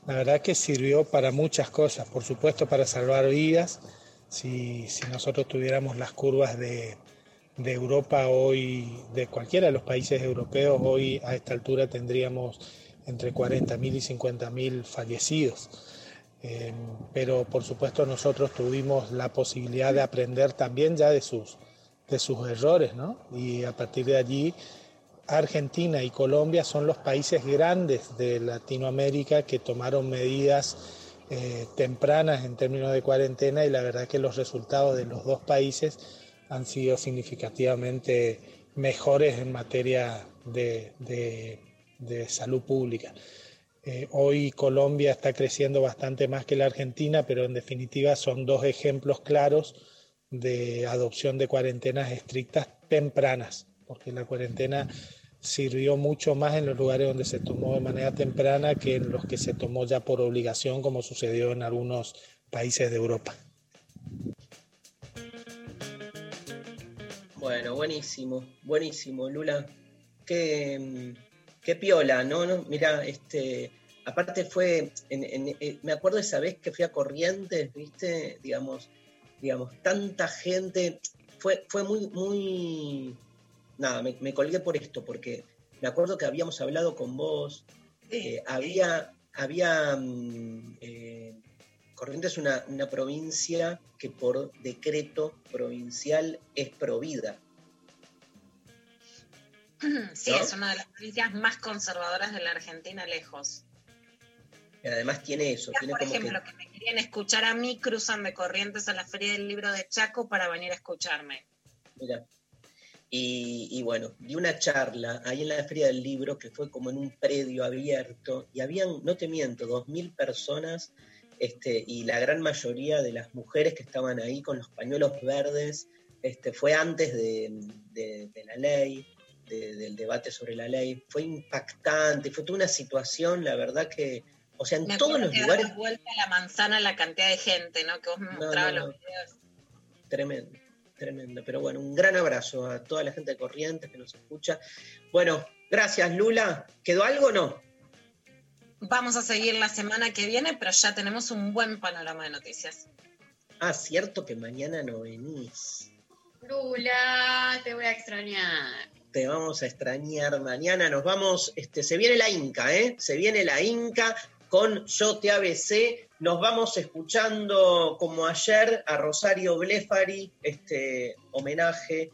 la verdad que sirvió para muchas cosas, por supuesto para salvar vidas. Si, si nosotros tuviéramos las curvas de, de Europa hoy, de cualquiera de los países europeos, hoy a esta altura tendríamos entre 40.000 y 50.000 fallecidos. Eh, pero por supuesto nosotros tuvimos la posibilidad de aprender también ya de sus, de sus errores, ¿no? Y a partir de allí Argentina y Colombia son los países grandes de Latinoamérica que tomaron medidas eh, tempranas en términos de cuarentena y la verdad que los resultados de los dos países han sido significativamente mejores en materia de, salud pública. Eh, hoy Colombia está creciendo bastante más que la Argentina, pero en definitiva son dos ejemplos claros de adopción de cuarentenas estrictas tempranas, porque la cuarentena sirvió mucho más en los lugares donde se tomó de manera temprana que en los que se tomó ya por obligación, como sucedió en algunos países de Europa. Bueno, buenísimo, buenísimo, Lula. Qué, qué piola, ¿no? no mira, este, aparte fue, eh, me acuerdo esa vez que fui a Corrientes, ¿viste? Digamos, digamos, tanta gente, fue, fue muy, muy, nada, me, me colgué por esto, porque me acuerdo que habíamos hablado con vos, eh, había, había, mm, eh, Corrientes es una, una provincia que por decreto provincial es provida. Sí, ¿No? es una de las provincias más conservadoras de la Argentina, lejos. Y además tiene eso, tiene Por como ejemplo, que, que me querían escuchar a mí, cruzan de Corrientes a la Feria del Libro de Chaco para venir a escucharme. mira. Y, y bueno, di una charla ahí en la Feria del Libro que fue como en un predio abierto y habían, no te miento, dos mil personas este, y la gran mayoría de las mujeres que estaban ahí con los pañuelos verdes, este, fue antes de, de- de la ley, de- del debate sobre la ley, fue impactante, fue toda una situación, la verdad que, o sea, en Me todos los que lugares vuelta a la manzana la cantidad de gente, ¿no? Que vos me No, mostrabas no, no. los videos. Tremendo, tremendo. Pero bueno, un gran abrazo a toda la gente de Corrientes que nos escucha. Bueno, gracias Lula. ¿Quedó algo o no? Vamos a seguir la semana que viene, pero ya tenemos un buen panorama de noticias. Ah, cierto que mañana no venís. Lula, te voy a extrañar. Te vamos a extrañar mañana. Nos vamos, este, se viene la Inca, ¿eh? Se viene la Inca con Yo Te ABC. Nos vamos escuchando como ayer a Rosario Blefari, este homenaje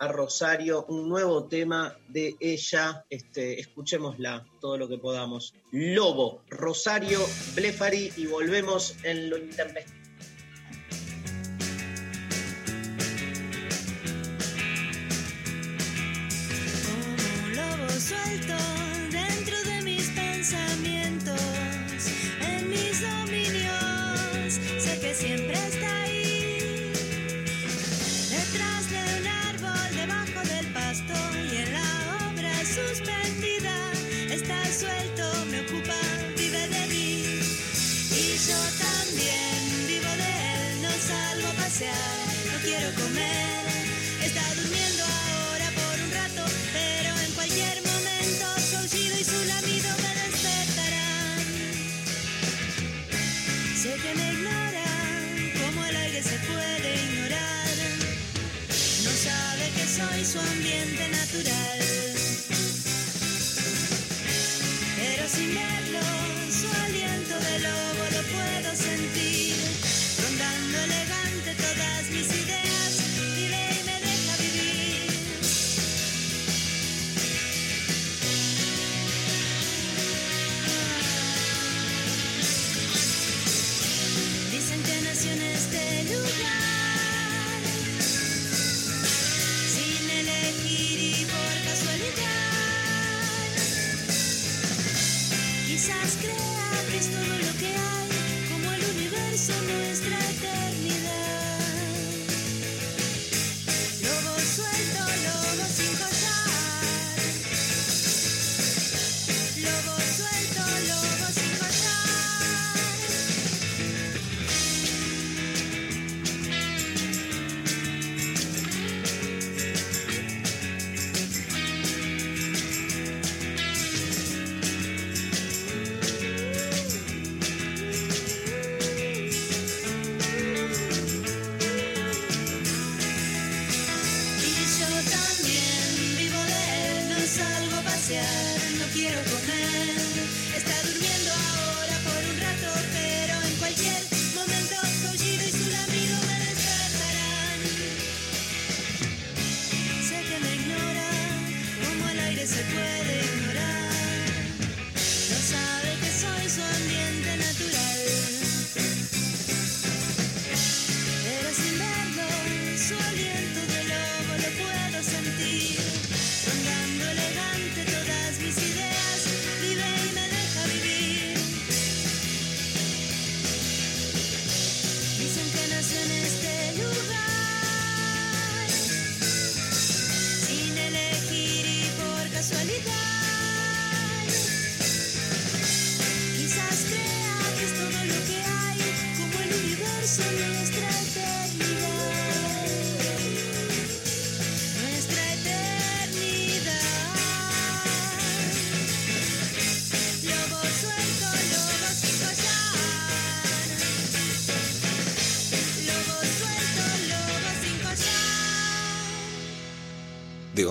a Rosario, un nuevo tema de ella. Este, escuchémosla todo lo que podamos. Lobo, Rosario Blefari y volvemos en lo intempestivo. Suelto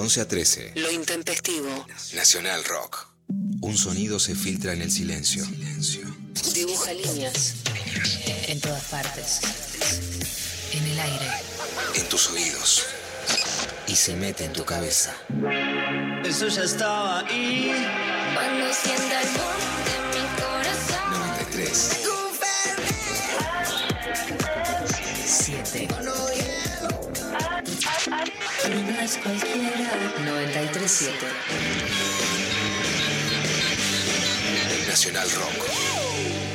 11 a 13. Lo intempestivo. Nacional Rock. Un sonido se filtra en el silencio. Dibuja líneas. En todas partes. En el aire. En tus oídos. Y se mete en tu cabeza. Eso ya estaba ahí. Cuando sienta el boom de mi corazón. 93. 93.7. Nacional Rock.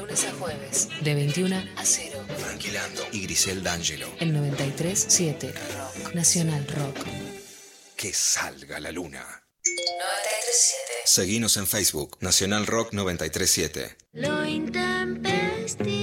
Lunes a jueves, de 21 a 0. Tranquilando. Y Grisel D'Angelo. El 93.7. Nacional Rock. Que salga la luna. 93.7. Seguinos en Facebook. Nacional Rock 937. Lo intempestivo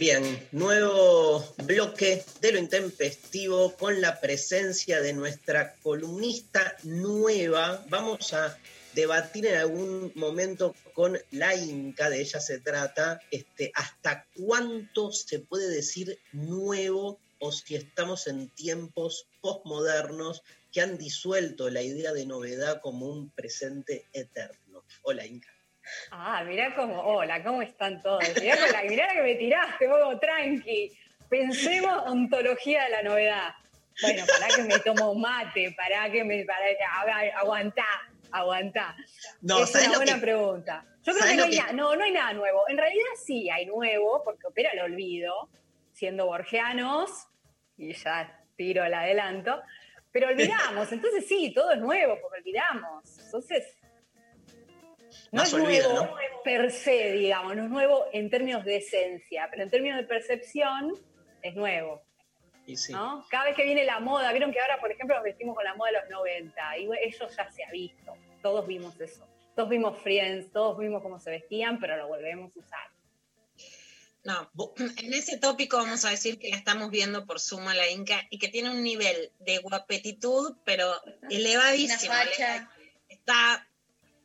Bien, nuevo bloque de lo intempestivo con la presencia de nuestra columnista nueva. Vamos a debatir en algún momento con la Inca, de ella se trata, este, hasta cuánto se puede decir nuevo o si estamos en tiempos postmodernos que han disuelto la idea de novedad como un presente eterno. Hola Inca. Ah, mirá cómo, hola, ¿cómo están todos? Mirá, con la, mirá la que me tiraste, vos, tranqui. Pensemos ontología de la novedad. Bueno, para que me tomo un mate, para que me, para aguantá, aguantá. No, es ¿sabes una buena que- pregunta. Yo creo ¿sabes que no hay, que- na- no, no hay nada nuevo. En realidad sí hay nuevo, porque opera el olvido, siendo borgianos, y ya tiro el adelanto, pero olvidamos. Entonces sí, todo es nuevo, porque olvidamos. Entonces, no es nuevo per se, digamos, no es nuevo en términos de esencia, pero en términos de percepción es nuevo. Y sí. ¿no? Cada vez que viene la moda, vieron que ahora, por ejemplo, nos vestimos con la moda de los 90, y eso ya se ha visto, todos vimos eso. Todos vimos Friends, todos vimos cómo se vestían, pero lo volvemos a usar. No, en ese tópico vamos a decir que la estamos viendo por suma la Inca y que tiene un nivel de guapetitud, pero elevadísimo. Una facha. eleva- Está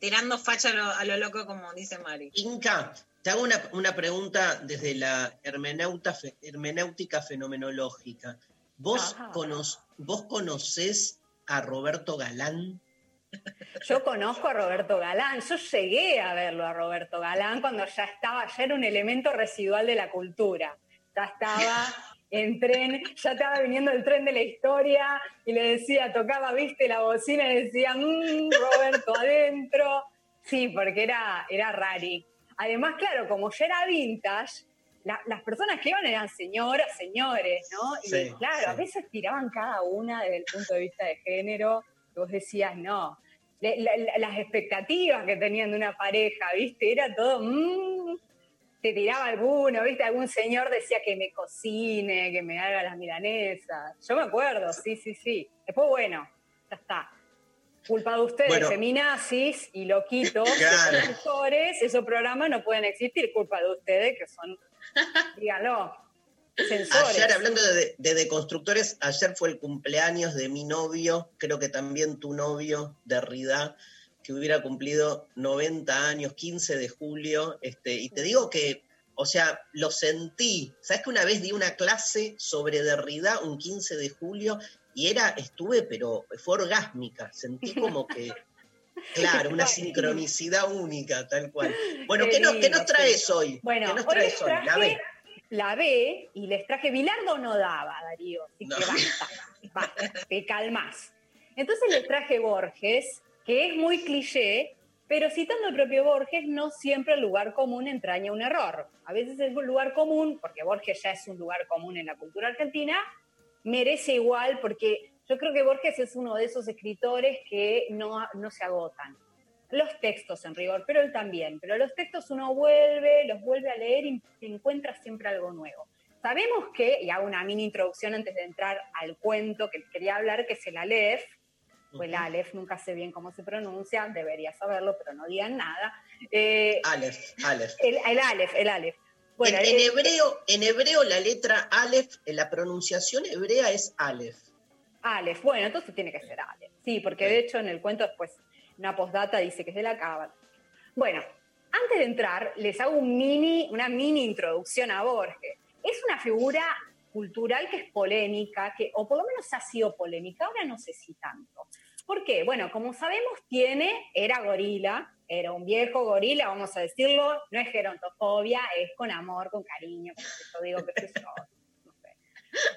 tirando facha a lo, a lo loco, como dice Mari. Inca, te hago una, una pregunta desde la hermeneuta fe- hermenéutica fenomenológica. ¿Vos, ¿Vos conocés a Roberto Galán? Yo conozco a Roberto Galán, yo llegué a verlo a Roberto Galán cuando ya estaba, ya era un elemento residual de la cultura. Ya estaba en tren, ya estaba viniendo el tren de la historia y le decía, tocaba, viste, la bocina y decía, "Mm, Roberto adentro. Sí, porque era, era rari. Además, claro, como ya era vintage, la- las personas que iban eran señoras, señores, ¿no? Y Sí, claro, a veces tiraban cada una desde el punto de vista de género, que vos decías, no, le- la- la- las expectativas que tenían de una pareja, ¿viste? Era todo, mm, te tiraba alguno, ¿viste? Algún señor decía que me cocine, que me haga las milanesas. Yo me acuerdo, sí, sí, sí. Después, bueno, ya está. Culpa de ustedes, Bueno. feminazis y loquitos, Claro. productores, esos programas no pueden existir, culpa de ustedes que son, díganlo, censores. Ayer, hablando de, de deconstructores, ayer fue el cumpleaños de mi novio, creo que también tu novio, Derrida, que hubiera cumplido 90 años, 15 de julio, este, y te digo que, o sea, lo sentí. ¿Sabes que una vez di una clase sobre Derrida un 15 de julio y era, estuve, pero fue orgásmica, sentí como que, claro, una sincronicidad única, tal cual. Bueno, Qué ¿qué, nos, qué nos traes hoy? Bueno, ¿Qué nos traes hoy? La traje ve. la B y les traje Bilardo no daba, Darío, así No. que basta, basta, te calmas. Entonces les traje Borges, que es muy cliché, pero citando el propio Borges, no siempre el lugar común entraña un error. A veces el lugar común, porque Borges ya es un lugar común en la cultura argentina, merece igual, porque yo creo que Borges es uno de esos escritores que no, no se agotan. Los textos en rigor, pero él también. Pero los textos uno vuelve, los vuelve a leer y encuentra siempre algo nuevo. Sabemos que, y hago una mini introducción antes de entrar al cuento que quería hablar, que es el Aleph, o el Aleph, nunca sé bien cómo se pronuncia, debería saberlo, pero no digan nada. Eh, Aleph, Aleph. el, el Aleph, el Aleph. Bueno, en, en el- hebreo, en hebreo la letra Aleph, la pronunciación hebrea es Aleph. Aleph, bueno, entonces tiene que ser Aleph. Sí, porque de hecho en el cuento después, una postdata dice que es de la cábala. Bueno, antes de entrar, les hago un mini, una mini introducción a Borges. Es una figura cultural que es polémica, que, o por lo menos ha sido polémica, ahora no sé si tanto. ¿Por qué? Bueno, como sabemos, tiene, era gorila, era un viejo gorila, vamos a decirlo, no es gerontofobia, es con amor, con cariño, como yo digo que sé yo, no sé,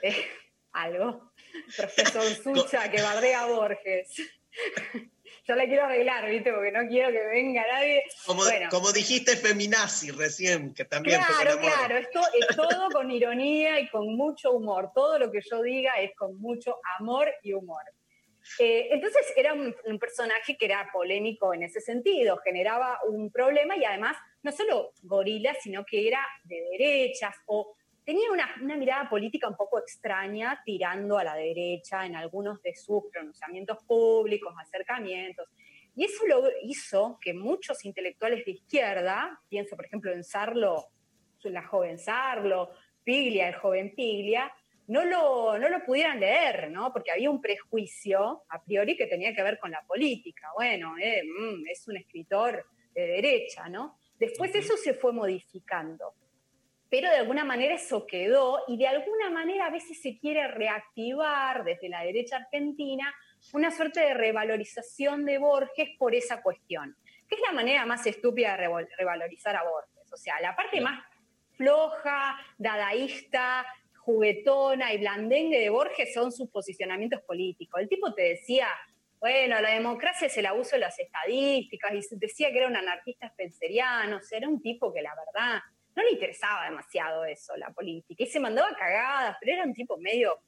Eh, algo. Profesor Sucha que bardea a Borges. Yo la quiero arreglar, ¿viste? Porque no quiero que venga nadie. Como, Bueno. como dijiste feminazi recién, que también Claro, claro, esto es todo con ironía y con mucho humor. Todo lo que yo diga es con mucho amor y humor. Eh, entonces era un, personaje que era polémico en ese sentido, generaba un problema y además no solo gorila, sino que era de derechas o tenía una, una mirada política un poco extraña, tirando a la derecha en algunos de sus pronunciamientos públicos, acercamientos. Y eso lo hizo que muchos intelectuales de izquierda, pienso por ejemplo en Sarlo, la joven Sarlo, Piglia, el joven Piglia, no lo, no lo pudieran leer, ¿no? Porque había un prejuicio a priori que tenía que ver con la política. Bueno, eh, mm, es un escritor de derecha, ¿no? Después eso se fue modificando pero de alguna manera eso quedó y de alguna manera a veces se quiere reactivar desde la derecha argentina una suerte de revalorización de Borges por esa cuestión, que es la manera más estúpida de revalorizar a Borges. O sea, la parte más floja, dadaísta, juguetona y blandengue de Borges son sus posicionamientos políticos. El tipo te decía, bueno, la democracia es el abuso de las estadísticas y decía que era un anarquista spenceriano, o sea, era un tipo que la verdad no le interesaba demasiado eso, la política, y se mandaba cagadas, pero era un tipo medio,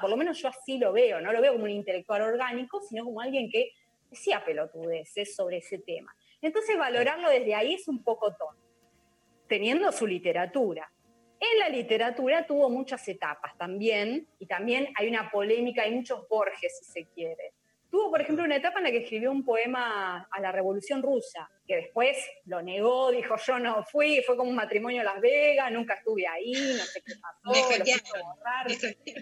por lo menos yo así lo veo, no lo veo como un intelectual orgánico, sino como alguien que decía pelotudeces sobre ese tema. Entonces valorarlo desde ahí es un poco tonto, teniendo su literatura. En la literatura tuvo muchas etapas también, y también hay una polémica, hay muchos Borges, si se quiere. Tuvo, por ejemplo, una etapa en la que escribió un poema a la Revolución Rusa, que después lo negó, dijo yo no fui, fue como un matrimonio en Las Vegas, nunca estuve ahí, no sé qué pasó. Me hackearon.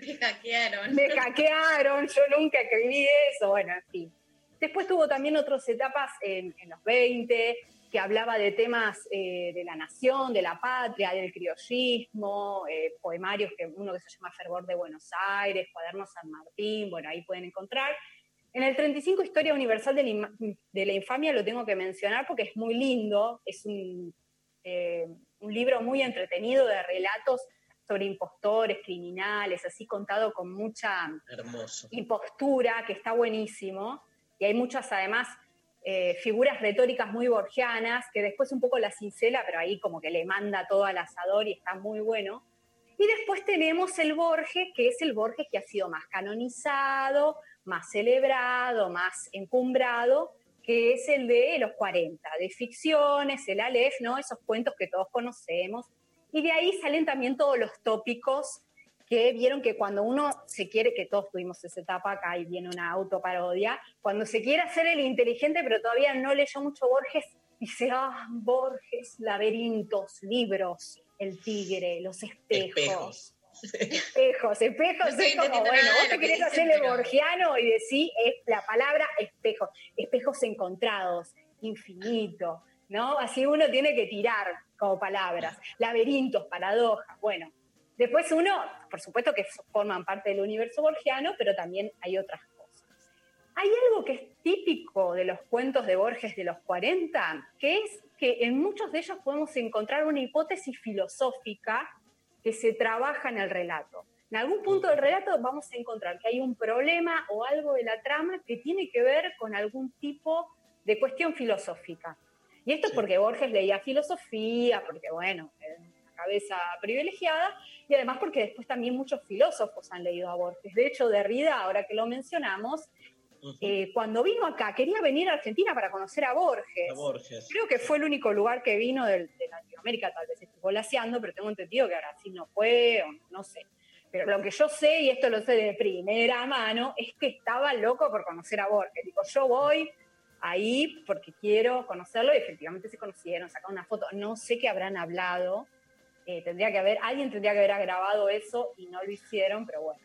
Me hackearon. Me hackearon, yo nunca escribí eso, bueno, en fin. Después tuvo también otras etapas en, en los 20, que hablaba de temas eh, de la nación, de la patria, del criollismo, eh, poemarios, que uno que se llama Fervor de Buenos Aires, Cuadernos San Martín, bueno, ahí pueden encontrar. En el 35, Historia Universal de la, de la Infamia, lo tengo que mencionar porque es muy lindo, es un, eh, un libro muy entretenido de relatos sobre impostores, criminales, así contado con mucha Hermoso. impostura, que está buenísimo. Y hay muchas, además, eh, figuras retóricas muy borgianas, que después un poco la cincela, pero ahí como que le manda todo al asador y está muy bueno. Y después tenemos el Borges, que es el Borges que ha sido más canonizado, más celebrado, más encumbrado, que es el de los 40, de ficciones, el Aleph, ¿no? Esos cuentos que todos conocemos. Y de ahí salen también todos los tópicos que vieron que cuando uno se quiere, que todos tuvimos esa etapa acá y viene una autoparodia, cuando se quiere hacer el inteligente pero todavía no leyó mucho Borges, dice, ah, Borges, laberintos, libros, el tigre, los espejos. Espejos, espejos, No estoy es como, bueno, vos te querés hacer el borgiano y decís es la palabra espejo, espejos encontrados, infinito, ¿no? Así uno tiene que tirar como palabras, laberintos, paradojas, bueno. Después uno, por supuesto que forman parte del universo borgiano, pero también hay otras cosas. Hay algo que es típico de los cuentos de Borges de los 40, que es que en muchos de ellos podemos encontrar una hipótesis filosófica que se trabaja en el relato. En algún punto del relato vamos a encontrar que hay un problema o algo de la trama que tiene que ver con algún tipo de cuestión filosófica. Y esto es porque Borges leía filosofía, porque, bueno, cabeza privilegiada, y además porque después también muchos filósofos han leído a Borges. De hecho, Derrida, ahora que lo mencionamos, eh, cuando vino acá, quería venir a Argentina para conocer a Borges. A Borges. Creo que fue el único lugar que vino de, Latinoamérica, tal vez estoy volaseando, pero tengo entendido que a Brasil no fue, o no sé. Pero lo que yo sé, y esto lo sé de primera mano, es que estaba loco por conocer a Borges. Digo, yo voy ahí porque quiero conocerlo, y efectivamente se conocieron, sacaron una foto. No sé qué habrán hablado. Eh, tendría que haber, alguien tendría que haber grabado eso y no lo hicieron, pero bueno.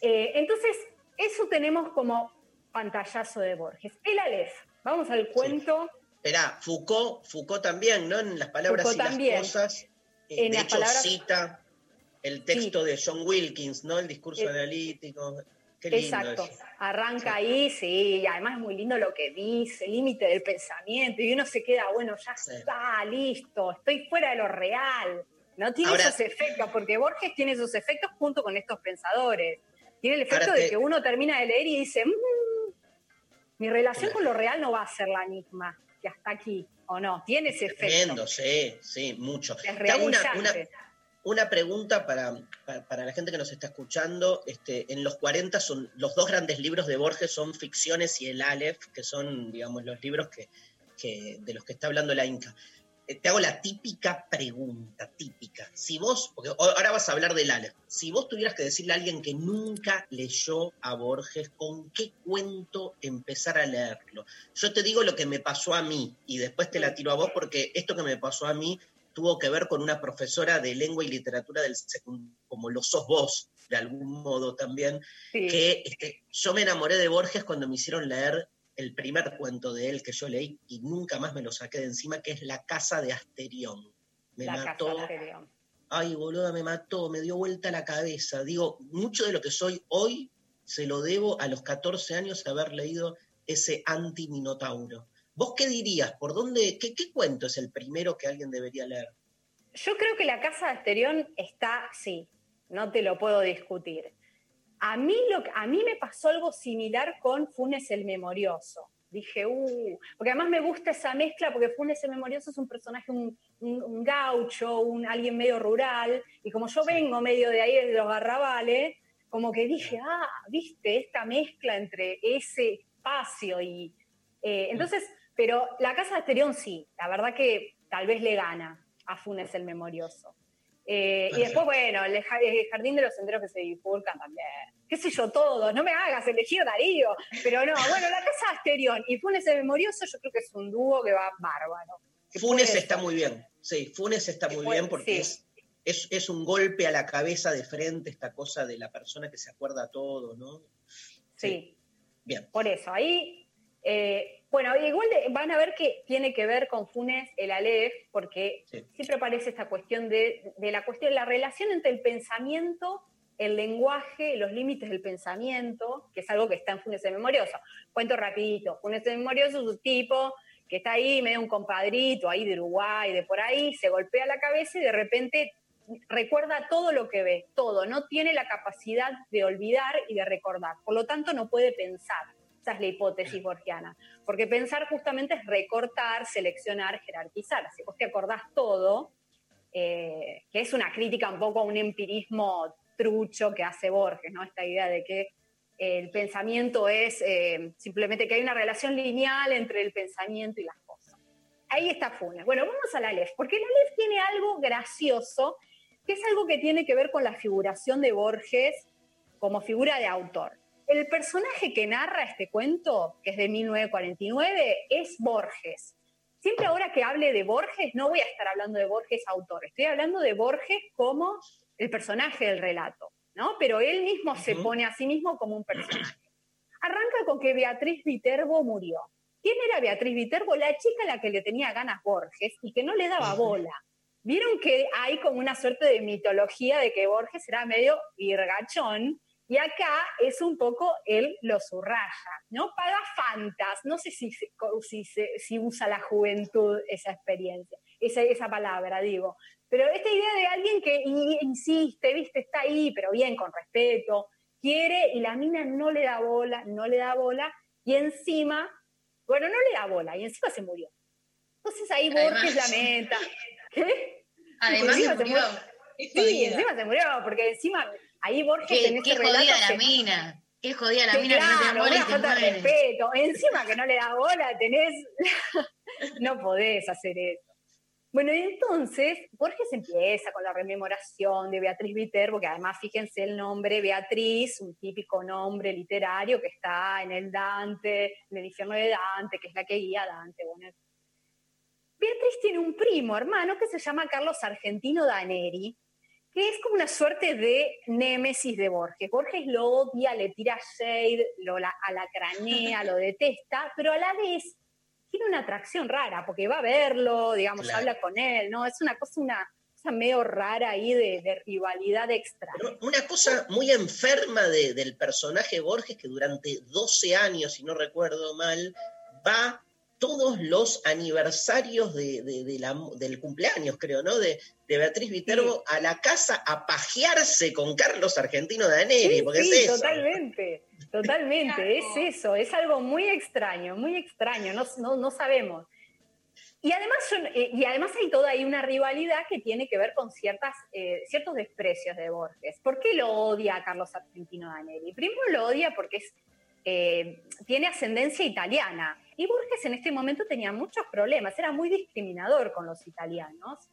Eh, entonces, eso tenemos como pantallazo de Borges. El Aleph. Vamos al cuento. Esperá, Foucault, Foucault también, ¿no? En las palabras Foucault y las cosas. eh, En de las hecho, palabras- cita el texto de John Wilkins, ¿no? El discurso Eh, analítico. Qué lindo Exacto. eso. Arranca ahí, sí, y además es muy lindo lo que dice, límite del pensamiento, y uno se queda, bueno, ya está, listo, estoy fuera de lo real. No tiene Ahora- esos efectos, porque Borges tiene esos efectos junto con estos pensadores. Tiene el efecto de que uno termina de leer y dice, "Mm, mi relación con lo real no va a ser la misma que hasta aquí, o no, tiene ese efecto. Tremendo, sí, sí, mucho. Es Te hago una, realizante. una- una pregunta para, para, para la gente que nos está escuchando. Este, en los 40 son los dos grandes libros de Borges son Ficciones y el Aleph, que son, digamos, los libros que, que- de los que está hablando la Inca. Eh, Te hago la típica pregunta, típica. Si vos, porque ahora vas a hablar del Aleph, si vos tuvieras que decirle a alguien que nunca leyó a Borges, ¿con qué cuento empezar a leerlo? Yo te digo lo que me pasó a mí y después te la tiro a vos porque esto que me pasó a mí tuvo que ver con una profesora de lengua y literatura del secundario, como lo sos vos, de algún modo también, Sí. que este, yo me enamoré de Borges cuando me hicieron leer el primer cuento de él que yo leí y nunca más me lo saqué de encima, que es La Casa de Asterión. Me La mató. casa de Asterión. Ay, boluda, me mató, me dio vuelta la cabeza. Digo, mucho de lo que soy hoy se lo debo a los 14 años de haber leído ese anti-minotauro. ¿Vos qué dirías? ¿Por dónde, qué, qué cuento es el primero que alguien debería leer? Yo creo que la casa de Asterión está, sí, no te lo puedo discutir. A mí, lo, a mí me pasó algo similar con Funes el Memorioso. Dije, uh, porque además me gusta esa mezcla, porque Funes el Memorioso es un personaje, un, un- un gaucho, un, alguien medio rural, y como yo vengo medio de ahí, de los garrabales, como que dije, ah, viste, esta mezcla entre ese espacio y... eh, entonces, pero la casa de Asterión sí, la verdad que tal vez le gana a Funes el Memorioso. Eh, y después, bueno, el, ja- el Jardín de los Senderos que se bifurcan también. Qué sé yo, todo. No me hagas elegir Darío. Pero no, bueno, la casa de Asterión y Funes el Memorioso yo creo que es un dúo que va bárbaro. Que Funes puede está muy bien, sí, Funes está muy bien porque sí. es, es, es un golpe a la cabeza de frente, esta cosa de la persona que se acuerda todo, ¿no? Sí. Bien. Por eso, ahí, eh, bueno, igual de- van a ver que tiene que ver con Funes el Aleph, porque siempre aparece esta cuestión de, de la cuestión, la relación entre el pensamiento, el lenguaje, los límites del pensamiento, que es algo que está en Funes el Memorioso. Cuento rapidito, Funes el Memorioso es un tipo que está ahí, medio un compadrito ahí de Uruguay, de por ahí, se golpea la cabeza y de repente recuerda todo lo que ve, todo, no tiene la capacidad de olvidar y de recordar, por lo tanto no puede pensar. Esa es la hipótesis borgiana, porque pensar justamente es recortar, seleccionar, jerarquizar. Si vos te acordás todo, eh, que es una crítica un poco a un empirismo trucho que hace Borges, ¿no? Esta idea de que el pensamiento es eh, simplemente que hay una relación lineal entre el pensamiento y las cosas. Ahí está Funes. Bueno, vamos al Aleph, porque el Aleph tiene algo gracioso, que es algo que tiene que ver con la figuración de Borges como figura de autor. El personaje que narra este cuento, que es de 1949, es Borges. Siempre ahora que hable de Borges, no voy a estar hablando de Borges autor, estoy hablando de Borges como el personaje del relato, ¿no? Pero él mismo se pone a sí mismo como un personaje. Arranca con que Beatriz Viterbo murió. ¿Quién era Beatriz Viterbo? La chica a la que le tenía ganas Borges y que no le daba bola. Vieron que hay como una suerte de mitología de que Borges era medio virgachón, y acá es un poco él lo subraya, ¿no? Paga fantas, no sé si, se- si, se- si usa la juventud esa experiencia, esa, esa palabra, digo. Pero esta idea de alguien que insiste, viste, está ahí, pero bien, con respeto, quiere y la mina no le da bola, no le da bola, y encima, bueno, no le da bola, y encima se murió. Entonces ahí Borges lamenta. ¿Qué? Además Encima se murió. Sí, encima se murió, porque encima ahí Borges en Qué, ese qué jodida la se- mina. Qué jodida la que mina que no te claro, da bola y una falta de respeto. Encima que no le da bola, tenés. no podés hacer eso. Bueno, y entonces Borges empieza con la rememoración de Beatriz Viterbo, que además fíjense el nombre Beatriz, un típico nombre literario que está en el Dante, en el infierno de Dante, que es la que guía a Dante. Bueno, Beatriz tiene un primo hermano que se llama Carlos Argentino Daneri, que es como una suerte de némesis de Borges. Borges lo odia, le tira shade, lo la, alacranea, lo detesta, pero a la vez tiene una atracción rara, porque va a verlo, digamos, Claro. habla con él, ¿no? Es una cosa, una cosa medio rara ahí de, de rivalidad extra. Una cosa muy enferma de- del personaje Borges, que durante 12 años, si no recuerdo mal, va todos los aniversarios de, de- de la- del cumpleaños, creo, ¿no? De, de Beatriz Viterbo a la casa a pajearse con Carlos Argentino Daneri, Sí, porque sí, es eso. totalmente, totalmente, es eso, es algo muy extraño, muy extraño, no, no, no sabemos. Y además, son- eh, y además hay toda ahí una rivalidad que tiene que ver con ciertas, eh, ciertos desprecios de Borges. ¿Por qué lo odia a Carlos Argentino Danelli? Primero lo odia porque es, eh, tiene ascendencia italiana. Y Borges en este momento tenía muchos problemas, era muy discriminador con los italianos.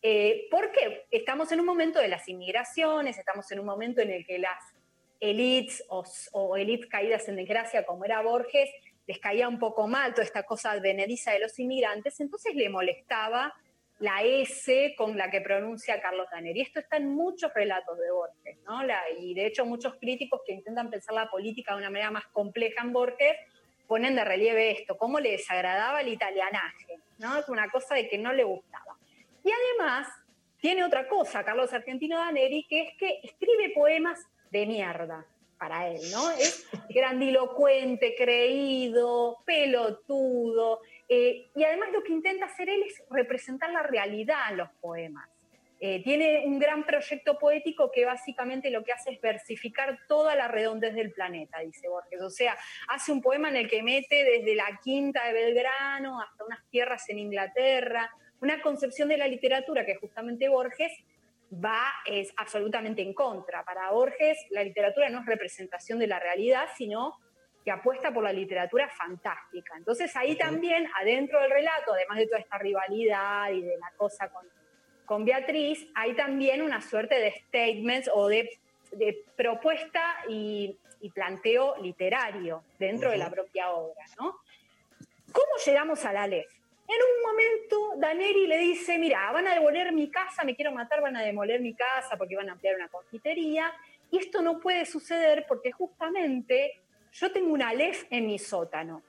Eh, porque estamos en un momento de las inmigraciones, estamos en un momento en el que las elites o, elites caídas en desgracia, como era Borges, les caía un poco mal toda esta cosa advenediza de los inmigrantes, entonces le molestaba la S con la que pronuncia Carlos Daneri. Esto está en muchos relatos de Borges, ¿no? La- y de hecho muchos críticos que intentan pensar la política de una manera más compleja en Borges ponen de relieve esto, cómo le desagradaba el italianaje, ¿no? Es una cosa de que no le gustaba. Y además tiene otra cosa, Carlos Argentino Daneri, que es que escribe poemas de mierda para él, ¿no? Es grandilocuente, creído, pelotudo, eh, y además lo que intenta hacer él es representar la realidad en los poemas. Eh, tiene un gran proyecto poético que básicamente lo que hace es versificar toda la redondez del planeta, dice Borges. O sea, hace un poema en el que mete desde la quinta de Belgrano hasta unas tierras en Inglaterra, una concepción de la literatura que justamente Borges va es absolutamente en contra. Para Borges la literatura no es representación de la realidad, sino que apuesta por la literatura fantástica. Entonces ahí también, adentro del relato, además de toda esta rivalidad y de la cosa con, con Beatriz, hay también una suerte de statements o de, de propuesta y, y planteo literario dentro de la propia obra. ¿no? ¿Cómo llegamos a la Aleph? En un momento, Daneri le dice, mira, van a demoler mi casa, me quiero matar, van a demoler mi casa porque van a ampliar una confitería. Y esto no puede suceder porque justamente yo tengo un Aleph en mi sótano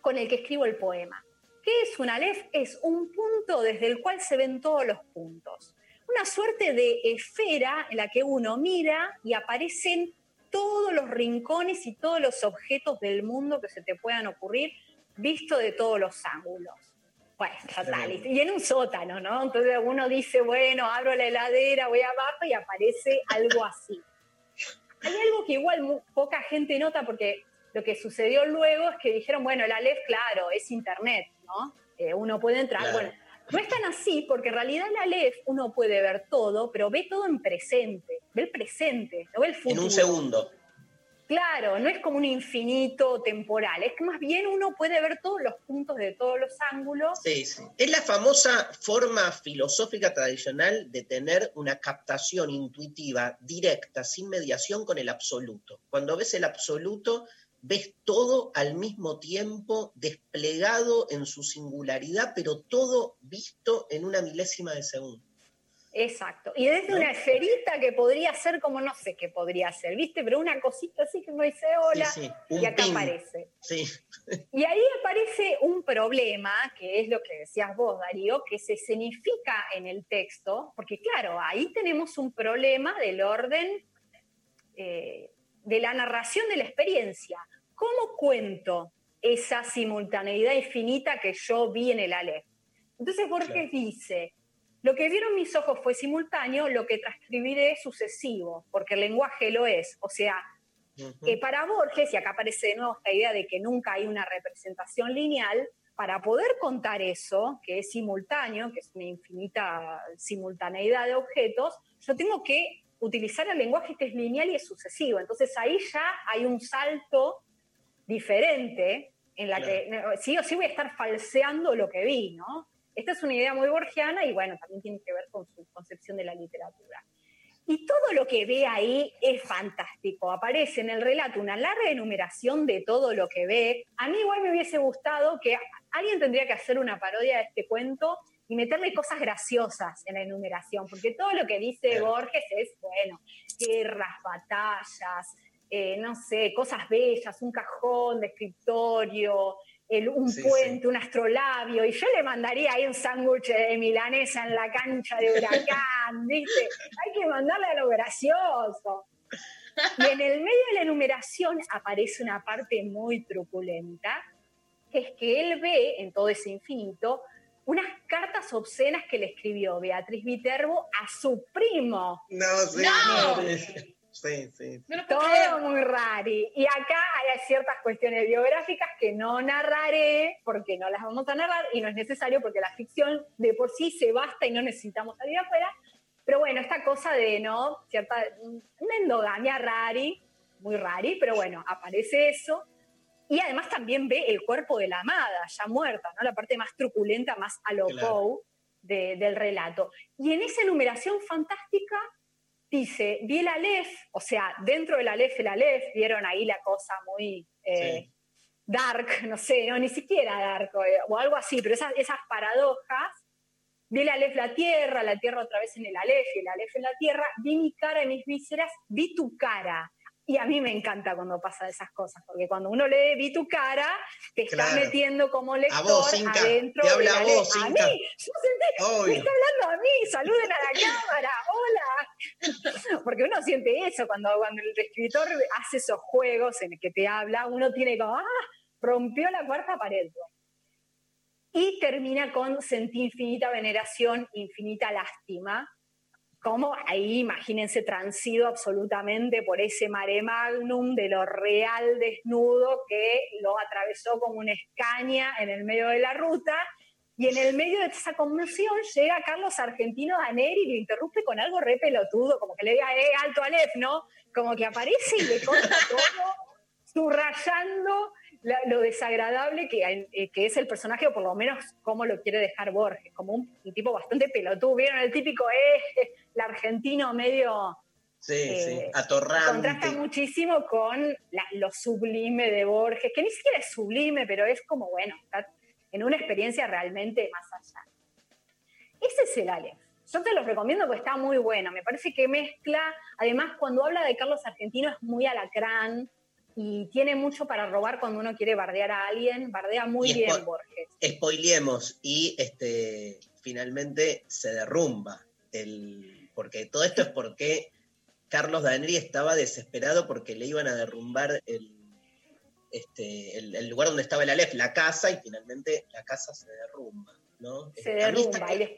con el que escribo el poema. ¿Qué es un Aleph? Es un punto desde el cual se ven todos los puntos. Una suerte de esfera en la que uno mira y aparecen todos los rincones y todos los objetos del mundo que se te puedan ocurrir, visto de todos los ángulos. Bueno, total, y- en un sótano, ¿no? Entonces uno dice, bueno, abro la heladera, voy abajo y aparece algo así. Hay algo que igual poca gente nota porque lo que sucedió luego es que dijeron, bueno, el Aleph, claro, es internet, ¿no? Eh, uno puede entrar, Claro. bueno, no es tan así porque en realidad el Aleph uno puede ver todo, pero ve todo en presente, ve el presente, no ve el futuro. En un segundo. Claro, no es como un infinito temporal, es que más bien uno puede ver todos los puntos de todos los ángulos. Sí, sí. Es la famosa forma filosófica tradicional de tener una captación intuitiva, directa, sin mediación con el absoluto. Cuando ves el absoluto, ves todo al mismo tiempo, desplegado en su singularidad, pero todo visto en una milésima de segundo. Exacto. Y desde ¿No? una esferita que podría ser como no sé qué podría ser, ¿viste? Pero una cosita así que uno dice hola Sí, sí, un y acá ping. aparece. Sí, Y ahí aparece un problema, que es lo que decías vos, Darío, que se escenifica en el texto, porque claro, ahí tenemos un problema del orden eh, de la narración de la experiencia. ¿Cómo cuento esa simultaneidad infinita que yo vi en el Aleph? Entonces Borges Claro. dice, lo que vieron mis ojos fue simultáneo, lo que transcribiré es sucesivo, porque el lenguaje lo es. O sea, que para Borges, y acá aparece de nuevo esta idea de que nunca hay una representación lineal, para poder contar eso, que es simultáneo, que es una infinita simultaneidad de objetos, yo tengo que utilizar el lenguaje que es lineal y es sucesivo. Entonces ahí ya hay un salto diferente en la que sí o sí voy a estar falseando lo que vi, ¿no? Esta es una idea muy borgiana y bueno, también tiene que ver con su concepción de la literatura. Y todo lo que ve ahí es fantástico. Aparece en el relato una larga enumeración de todo lo que ve. A mí igual me hubiese gustado que alguien tendría que hacer una parodia de este cuento y meterle cosas graciosas en la enumeración, porque todo lo que dice Borges es, bueno, guerras, batallas, eh, no sé, cosas bellas, un cajón de escritorio, el- un Sí, puente, un astrolabio, y yo le mandaría ahí un sándwich de milanesa en la cancha de huracán, ¿viste? Hay que mandarle a lo gracioso. Y en el medio de la enumeración aparece una parte muy truculenta, que es que él ve en todo ese infinito unas cartas obscenas que le escribió Beatriz Viterbo a su primo. No, sí. ¡No! Sí, sí. Todo muy raro. Y acá hay ciertas cuestiones biográficas que no narraré porque no las vamos a narrar y no es necesario porque la ficción de por sí se basta y no necesitamos salir afuera. Pero bueno, esta cosa de, ¿no? Cierta, una endogamia rari, muy rari, pero bueno, aparece eso. Y además también ve el cuerpo de la amada, ya muerta, ¿no? La parte más truculenta, más a lo Claro. Poe de- del relato. Y en esa enumeración fantástica dice, vi el Aleph, o sea, dentro del Aleph, el Aleph, vieron ahí la cosa muy eh, dark, no sé, no, ni siquiera dark, o, o algo así, pero esas, esas paradojas, vi el Aleph la tierra, la tierra otra vez en el Aleph, y el Aleph en la tierra, vi mi cara y mis vísceras, vi tu cara. Y a mí me encanta cuando pasan esas cosas, porque cuando uno lee vi tu cara, te está metiendo como lector vos, Inca, adentro te habla a mí, yo senté, me está hablando a mí, saluden a la cámara, hola. Porque uno siente eso cuando, cuando el escritor hace esos juegos en el que te habla, uno tiene como, ah, rompió la cuarta pared. Y termina con sentí infinita veneración, infinita lástima. Como ahí, imagínense, transido absolutamente por ese mare magnum de lo real desnudo que lo atravesó como una escaña en el medio de la ruta. Y en el medio de esa conmoción llega Carlos Argentino Daneri y lo interrumpe con algo re pelotudo, como que le diga, eh, alto Aleph, ¿no? Como que aparece y le corta todo, subrayando lo desagradable eh, que es el personaje, o por lo menos cómo lo quiere dejar Borges, como un, un tipo bastante pelotudo. ¿Vieron el típico, eh, el argentino medio Sí, Eh, sí. Atorrante. contrasta muchísimo con la- lo sublime de Borges, que ni siquiera es sublime, pero es como, bueno, está en una experiencia realmente más allá. Ese es el Aleph. Yo te lo recomiendo porque está muy bueno. Me parece que mezcla, además, cuando habla de Carlos Argentino es muy alacrán y tiene mucho para robar cuando uno quiere bardear a alguien. Bardea muy bien Borges. Spoileemos y este finalmente se derrumba. El, porque todo esto es porque Carlos Daneri estaba desesperado porque le iban a derrumbar el, este, el, el lugar donde estaba el Aleph, la casa, y finalmente la casa se derrumba. ¿no? se esta- derrumba. Y des-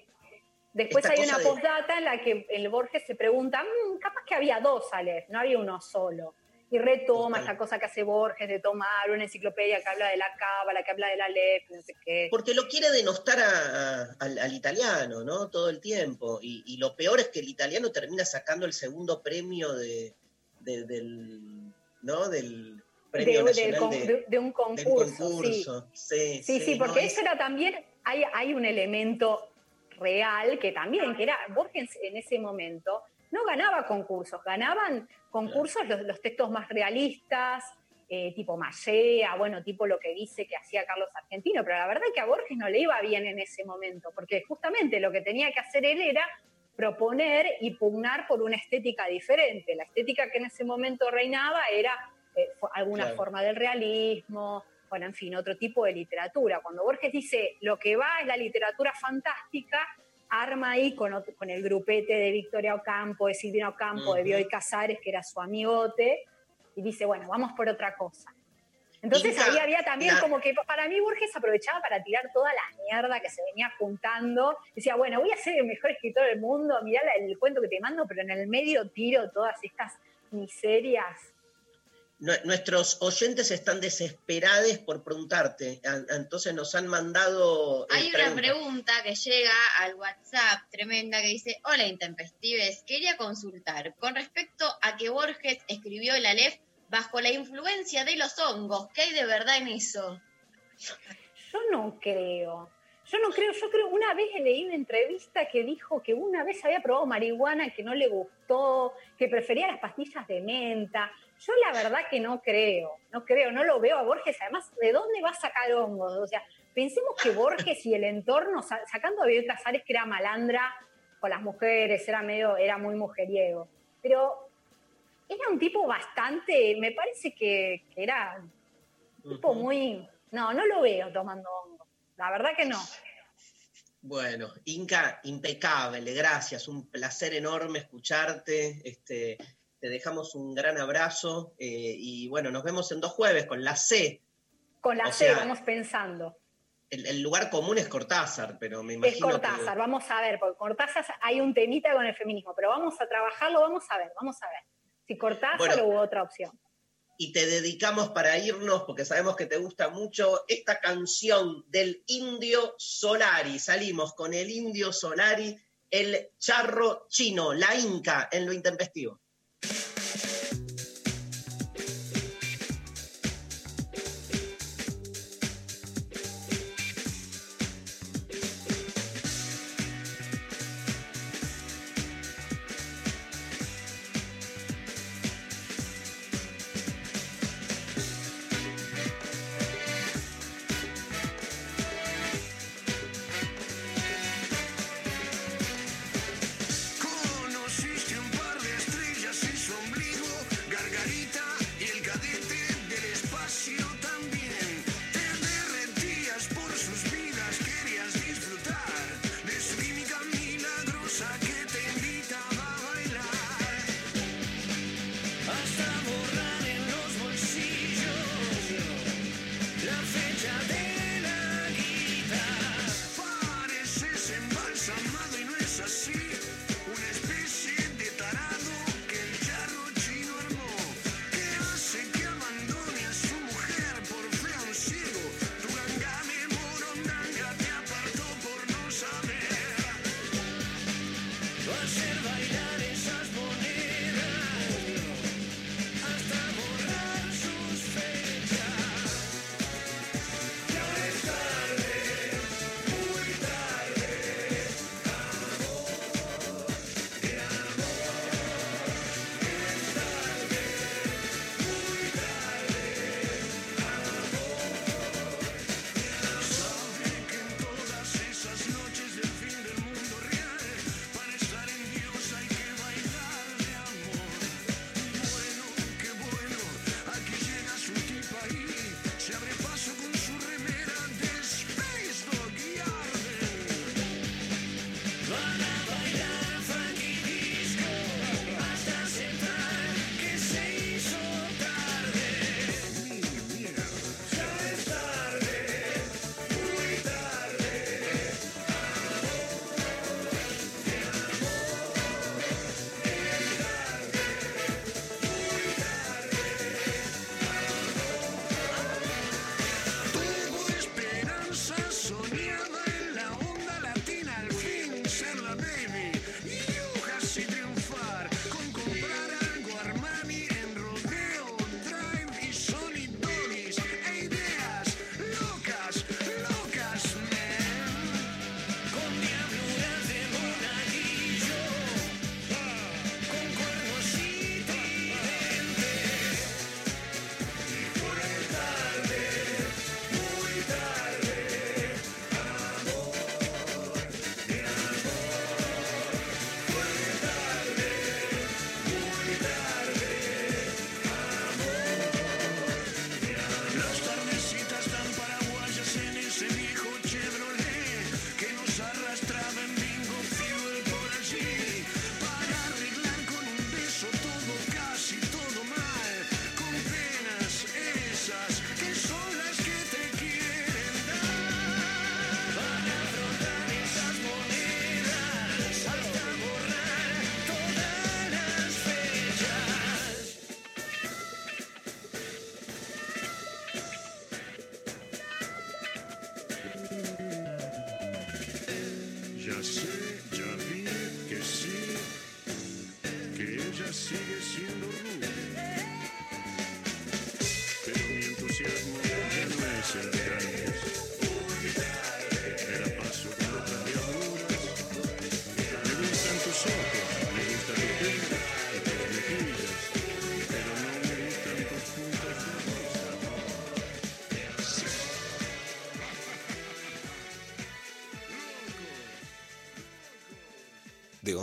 después hay una de- postdata en la que el Borges se pregunta, "Mm, capaz que había dos Aleph, no había uno solo. Y retoma esta cosa que hace Borges de tomar una enciclopedia que habla de la cábala, que habla del Aleph, no sé qué. Porque lo quiere denostar a- a- al, al italiano, ¿no? Todo el tiempo. Y, y lo peor es que el italiano termina sacando el segundo premio de, de- del, ¿no? Del premio De- nacional de, de- de un concurso, concurso. Sí, Sí, sí, porque es- eso era también, hay, hay un elemento real que también, que era Borges en ese momento, no ganaba concursos, ganaban concursos los, los textos más realistas, eh, tipo Mallea, bueno, tipo lo que dice que hacía Carlos Argentino, pero la verdad es que a Borges no le iba bien en ese momento, porque justamente lo que tenía que hacer él era proponer y pugnar por una estética diferente. La estética que en ese momento reinaba era eh, alguna Claro. forma del realismo, bueno, en fin, otro tipo de literatura. Cuando Borges dice lo que va es la literatura fantástica, arma ahí con, el grupete de Victoria Ocampo, de Silvina Ocampo, de. Bioy Casares, que era su amigote, y dice, bueno, vamos por otra cosa. Entonces Inca, ahí había también la- como que para mí Borges aprovechaba para tirar toda la mierda que se venía juntando. Decía, bueno, voy a ser el mejor escritor del mundo, mirá el cuento que te mando, pero en el medio tiro todas estas miserias. Nue- Nuestros oyentes están desesperados por preguntarte, a- entonces nos han mandado. eh, Hay una pregunta que llega al WhatsApp tremenda que dice, hola intempestives, quería consultar con respecto a que Borges escribió el Aleph bajo la influencia de los hongos, ¿qué hay de verdad en eso? Yo no creo. Yo no creo, yo creo, una vez leí una entrevista que dijo que una vez había probado marihuana que no le gustó, que prefería las pastillas de menta. Yo la verdad que no creo, no creo, no lo veo a Borges. Además, ¿de dónde va a sacar hongos? O sea, pensemos que Borges y el entorno, sa- sacando a Bioy Casares, que era malandra con las mujeres, era medio, era muy mujeriego. Pero era un tipo bastante, me parece que, que era un tipo muy. No, no lo veo tomando hongo. La verdad que no. Bueno, Inca, impecable, gracias, un placer enorme escucharte. Este, te dejamos un gran abrazo eh, y bueno, nos vemos en dos jueves con la C. Con la O C sea, vamos pensando. El, el lugar común es Cortázar, pero me Es imagino Cortázar, vamos a ver, porque Cortázar hay un temita con el feminismo, pero vamos a trabajarlo, vamos a ver, vamos a ver. Si Cortázar Bueno. o otra opción. y te dedicamos para irnos porque sabemos que te gusta mucho esta canción del Indio Solari. Salimos con el Indio Solari, el charro chino, la Inca en lo intempestivo. you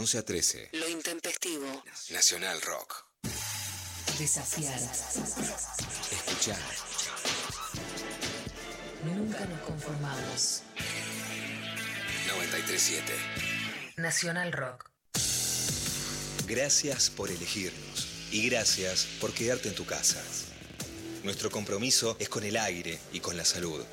11 a 13. Lo intempestivo. Nacional Rock. Desafiar. Escuchar. Nunca nos conformamos. 937. Nacional Rock. Gracias por elegirnos y gracias por quedarte en tu casa. Nuestro compromiso es con el aire y con la salud.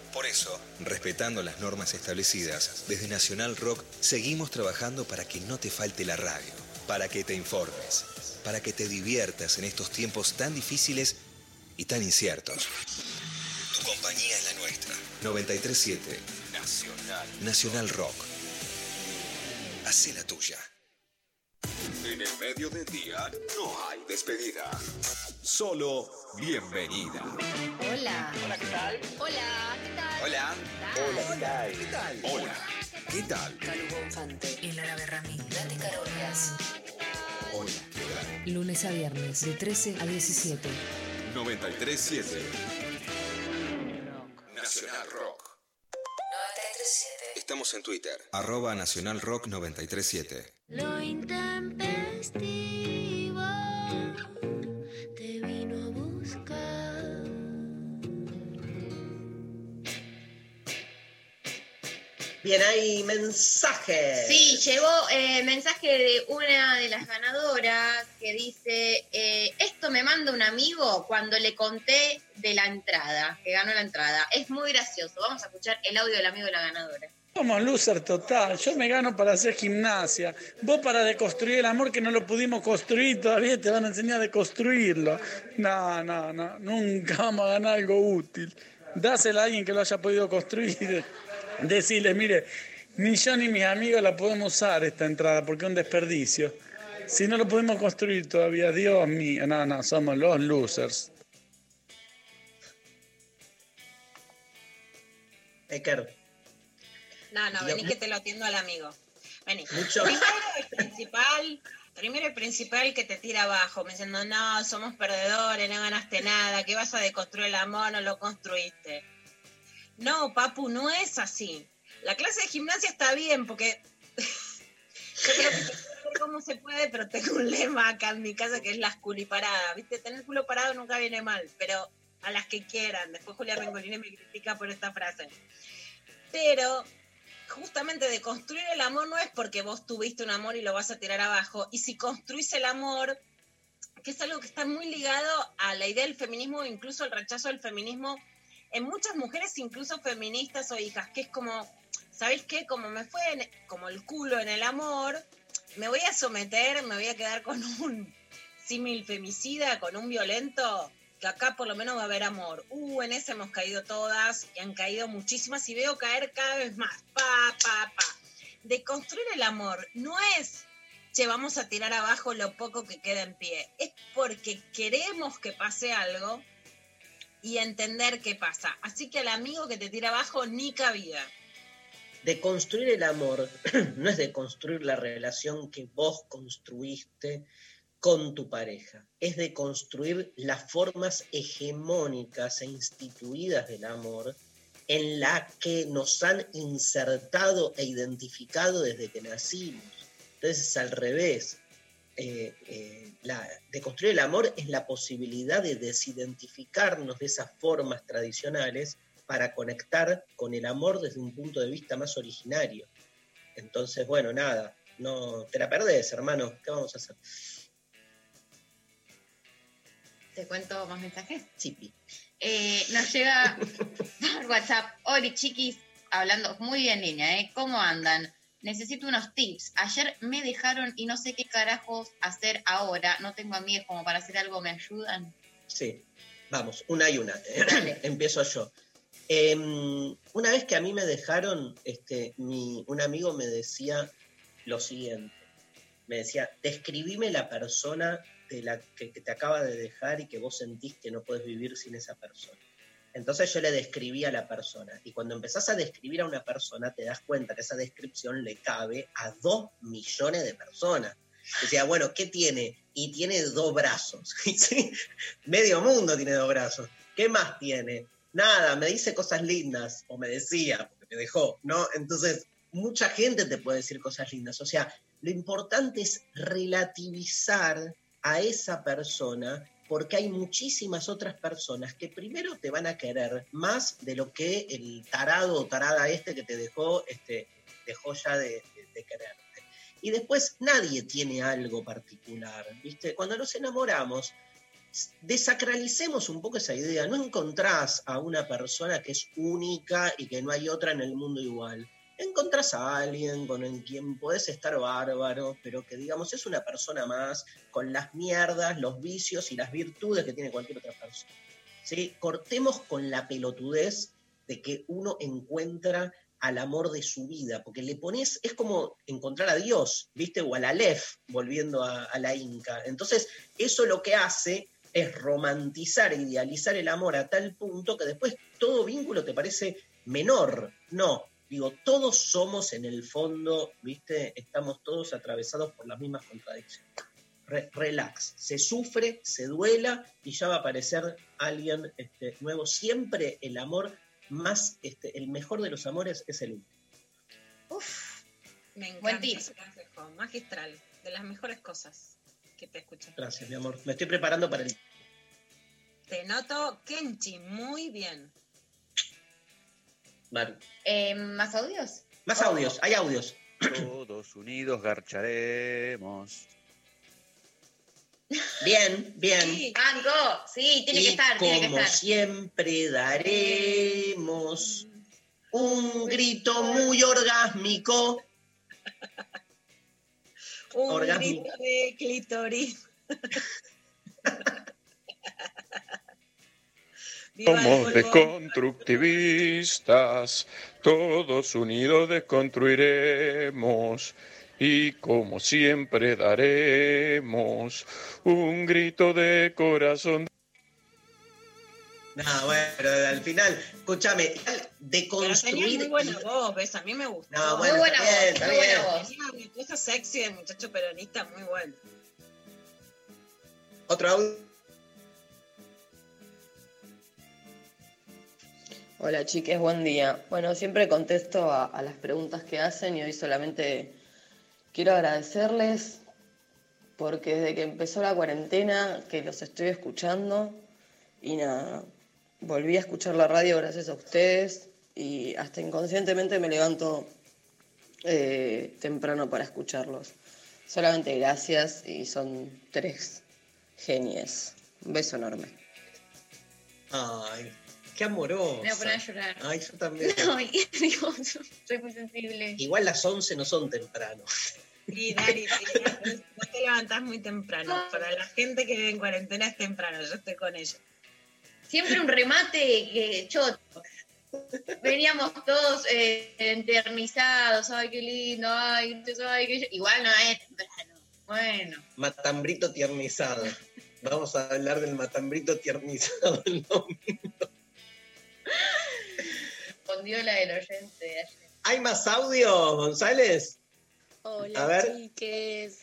Respetando las normas establecidas, desde Nacional Rock seguimos trabajando para que no te falte la radio, para que te informes, para que te diviertas en estos tiempos tan difíciles y tan inciertos. Tu compañía es la nuestra. 937 Nacional. Nacional Rock. Hacé la tuya. En el medio del día no hay despedida. Solo bienvenida. Hola. Hola, ¿qué tal? Hola, ¿qué tal? Hola. Hola, ¿qué tal? ¿Qué tal? Hola. ¿Qué tal? Calugo Infante. El árabe Ramí. Nati Carolias. Hola, ¿qué tal? Lunes a viernes de 13 a 17. 937 Nacional Rock. 937. Estamos en Twitter. Arroba Nacional Rock 937. Lo te vino a buscar. Bien, hay mensajes. Sí, llegó eh, mensaje de una de las ganadoras que dice, eh, esto me manda un amigo cuando le conté de la entrada, que ganó la entrada. Es muy gracioso. Vamos a escuchar el audio del amigo de la ganadora. Somos loser total. Yo me gano para hacer gimnasia. Vos para deconstruir el amor que no lo pudimos construir todavía te van a enseñar a deconstruirlo. No, no, no. Nunca vamos a ganar algo útil. Dásela a alguien que lo haya podido construir. Decirle, mire, ni yo ni mis amigos la podemos usar esta entrada porque es un desperdicio. Si no lo pudimos construir todavía, Dios mío. No, no, somos los losers. Eker, No, no, vení que te lo atiendo al amigo. Vení. Mucho. Primero el principal, primero el principal que te tira abajo, me diciendo, no, somos perdedores, no ganaste nada, que vas a deconstruir el amor, no lo construiste. No, papu, no es así. La clase de gimnasia está bien, porque yo creo que cómo se puede, pero tengo un lema acá en mi casa que es las culiparadas. ¿Viste? Tener culo parado nunca viene mal, pero a las que quieran. Después Julia Rengolini me critica por esta frase. Pero justamente de construir el amor no es porque vos tuviste un amor y lo vas a tirar abajo. Y si construís el amor, que es algo que está muy ligado a la idea del feminismo, incluso el rechazo del feminismo en muchas mujeres, incluso feministas o hijas, que es como, ¿sabéis qué? Como me fue como el culo en el amor, me voy a someter, me voy a quedar con un símil femicida, con un violento, que acá por lo menos va a haber amor. Uh, en ese hemos caído todas y han caído muchísimas y veo caer cada vez más. Pa, pa, pa. De construir el amor no es, che, vamos a tirar abajo lo poco que queda en pie. Es porque queremos que pase algo y entender qué pasa. Así que al amigo que te tira abajo, ni cabida. de construir el amor no es de construir la relación que vos construiste con tu pareja, es de construir las formas hegemónicas e instituidas del amor en la que nos han insertado e identificado desde que nacimos. Entonces es al revés. Eh, eh, de construir el amor es la posibilidad de desidentificarnos de esas formas tradicionales para conectar con el amor desde un punto de vista más originario. Entonces, bueno, nada, no te la perdés, hermano. ¿Qué vamos a hacer? ¿Te cuento más mensajes? Chipi. Eh, nos llega por WhatsApp, Ori chiquis, hablando muy bien niña, ¿eh? ¿Cómo andan? Necesito unos tips. Ayer me dejaron y no sé qué carajos hacer ahora. No tengo amigas como para hacer algo, ¿me ayudan? Sí, vamos, una y una. Empiezo yo. Em, una vez que a mí me dejaron, este, mi, un amigo me decía lo siguiente. Me decía, describime la persona de la que, que te acaba de dejar y que vos sentís que no puedes vivir sin esa persona. Entonces yo le describí a la persona. Y cuando empezás a describir a una persona, te das cuenta que esa descripción le cabe a dos millones de personas. Decía, bueno, ¿qué tiene? Y tiene dos brazos. ¿sí? Medio mundo tiene dos brazos. ¿Qué más tiene? Nada, me dice cosas lindas, o me decía, porque me dejó, ¿no? Entonces, mucha gente te puede decir cosas lindas. O sea, Lo importante es relativizar a esa persona porque hay muchísimas otras personas que primero te van a querer más de lo que el tarado o tarada este que te dejó, este, dejó ya de, quererte. Y después nadie tiene algo particular, ¿viste? Cuando nos enamoramos, desacralicemos un poco esa idea. No encontrás a una persona que es única y que no hay otra en el mundo igual. Encontrás a alguien con el quien podés estar bárbaro, pero que digamos es una persona más, con las mierdas, los vicios y las virtudes que tiene cualquier otra persona. ¿Sí? Cortemos con la pelotudez de que uno encuentra al amor de su vida, porque le pones, es como encontrar a Dios, ¿viste? O al Aleph, volviendo a, a la Inca. Entonces, eso lo que hace es romantizar idealizar el amor a tal punto que después todo vínculo te parece menor. No, digo, todos somos en el fondo, ¿viste? Estamos todos atravesados por las mismas contradicciones. Re- relax, se sufre, se duela y ya va a aparecer alguien este, nuevo. Siempre el amor más, este, el mejor de los amores es el último. Me encanta ese consejo, magistral, de las mejores cosas que te escuché. Gracias, mi amor. Me estoy preparando para el... Te noto, Kenchi, muy bien. Eh, ¿Más audios? Más audios, hay audios. Todos unidos garcharemos. Bien, bien. Banco, sí, tiene y que estar, tiene que como estar. siempre daremos un grito muy orgásmico. Un grito de clítoris. Somos polvo. desconstructivistas, todos unidos desconstruiremos y como siempre daremos un grito de corazón. No, bueno, al final, escúchame, tenía deconstruir. muy buena voz, ¿ves? A mí me gustó. No, bueno, Muy buena bien, voz, está muy buena voz. Mi cosa sexy de muchacho peronista muy bueno. Otro audio. Hola chiques, buen día. Bueno, siempre contesto a, las preguntas que hacen y hoy solamente quiero agradecerles porque desde que empezó la cuarentena que los estoy escuchando y nada, volví a escuchar la radio gracias a ustedes y hasta inconscientemente me levanto eh, temprano para escucharlos. Solamente gracias y son tres genies. Un beso enorme. Ay, qué amoroso. Me voy a poner a llorar. Ay, yo también. Soy muy sensible. Igual las 11 no son temprano. Y Dari, sí, no te levantás muy temprano. Para la gente que vive en cuarentena es temprano, yo estoy con ella. Siempre un remate que choto. Veníamos todos eh, enternizados, ay, qué lindo, ay, ay, qué... Igual no es temprano. Bueno, Matambrito tiernizado. Vamos a hablar del matambrito tiernizado el domingo. Respondió la del oyente de ayer. ¿Hay más audio, González? Hola, A ver. chiques.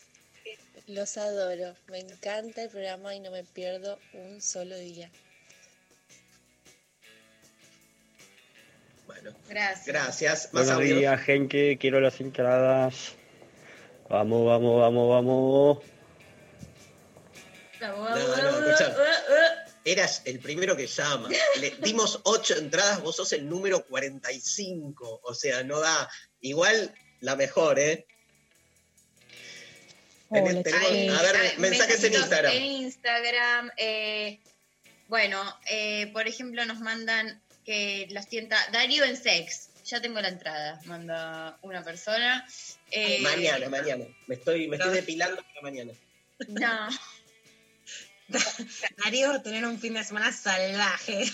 Los adoro. Me encanta el programa y no me pierdo un solo día. Bueno, gracias. Gracias. Más Buenos audio. días, gente. Quiero las entradas. Vamos, vamos, vamos, vamos. No, no, escuchá. Eras el primero que llama. Le dimos ocho entradas, vos sos el número 45. O sea, no da. Igual la mejor, ¿eh? Tenés- tenemos- Ay, a ver, ay, mensajes en Instagram. En Instagram, eh, bueno, eh, por ejemplo, nos mandan que los tienta Darío en sex. Ya tengo la entrada, manda una persona. Eh, mañana, mañana. Me estoy, me estoy depilando para mañana. No. Darío va a tener un fin de semana salvaje.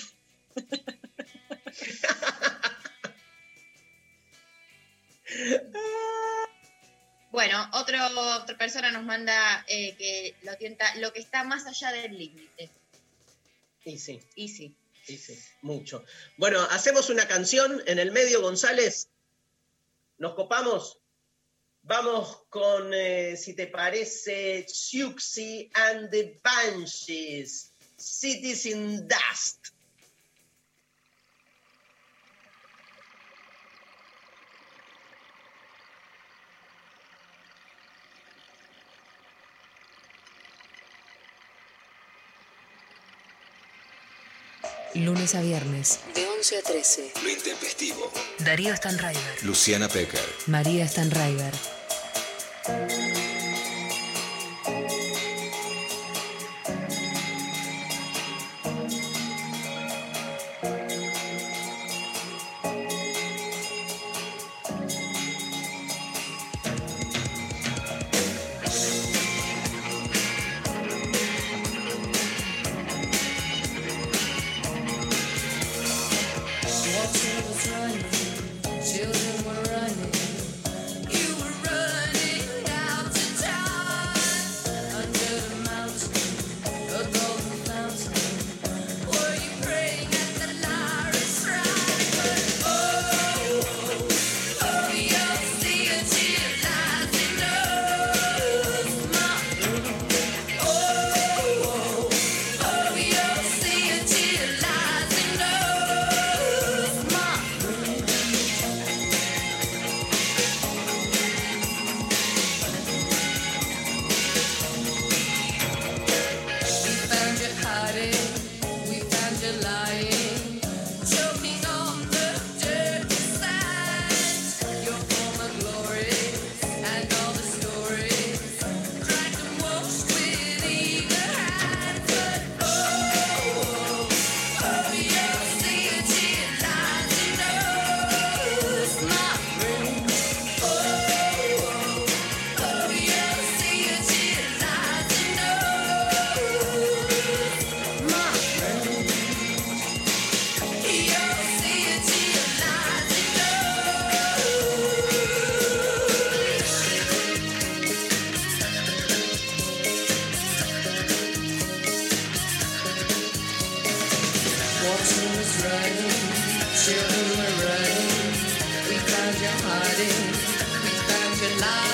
Bueno, otro, otra persona nos manda eh, que lo tienta lo que está más allá del límite. Y sí. Y sí. Sí, sí, mucho. Bueno, hacemos una canción en el medio, González. ¿Nos copamos? Vamos con, eh, si te parece, Siuxi and the Banshees, Cities in Dust. Lunes a viernes. De 11 a 13. Lo intempestivo. Darío Stanraiver. Luciana Pecker. María Stanraiver. wedding, we found your life.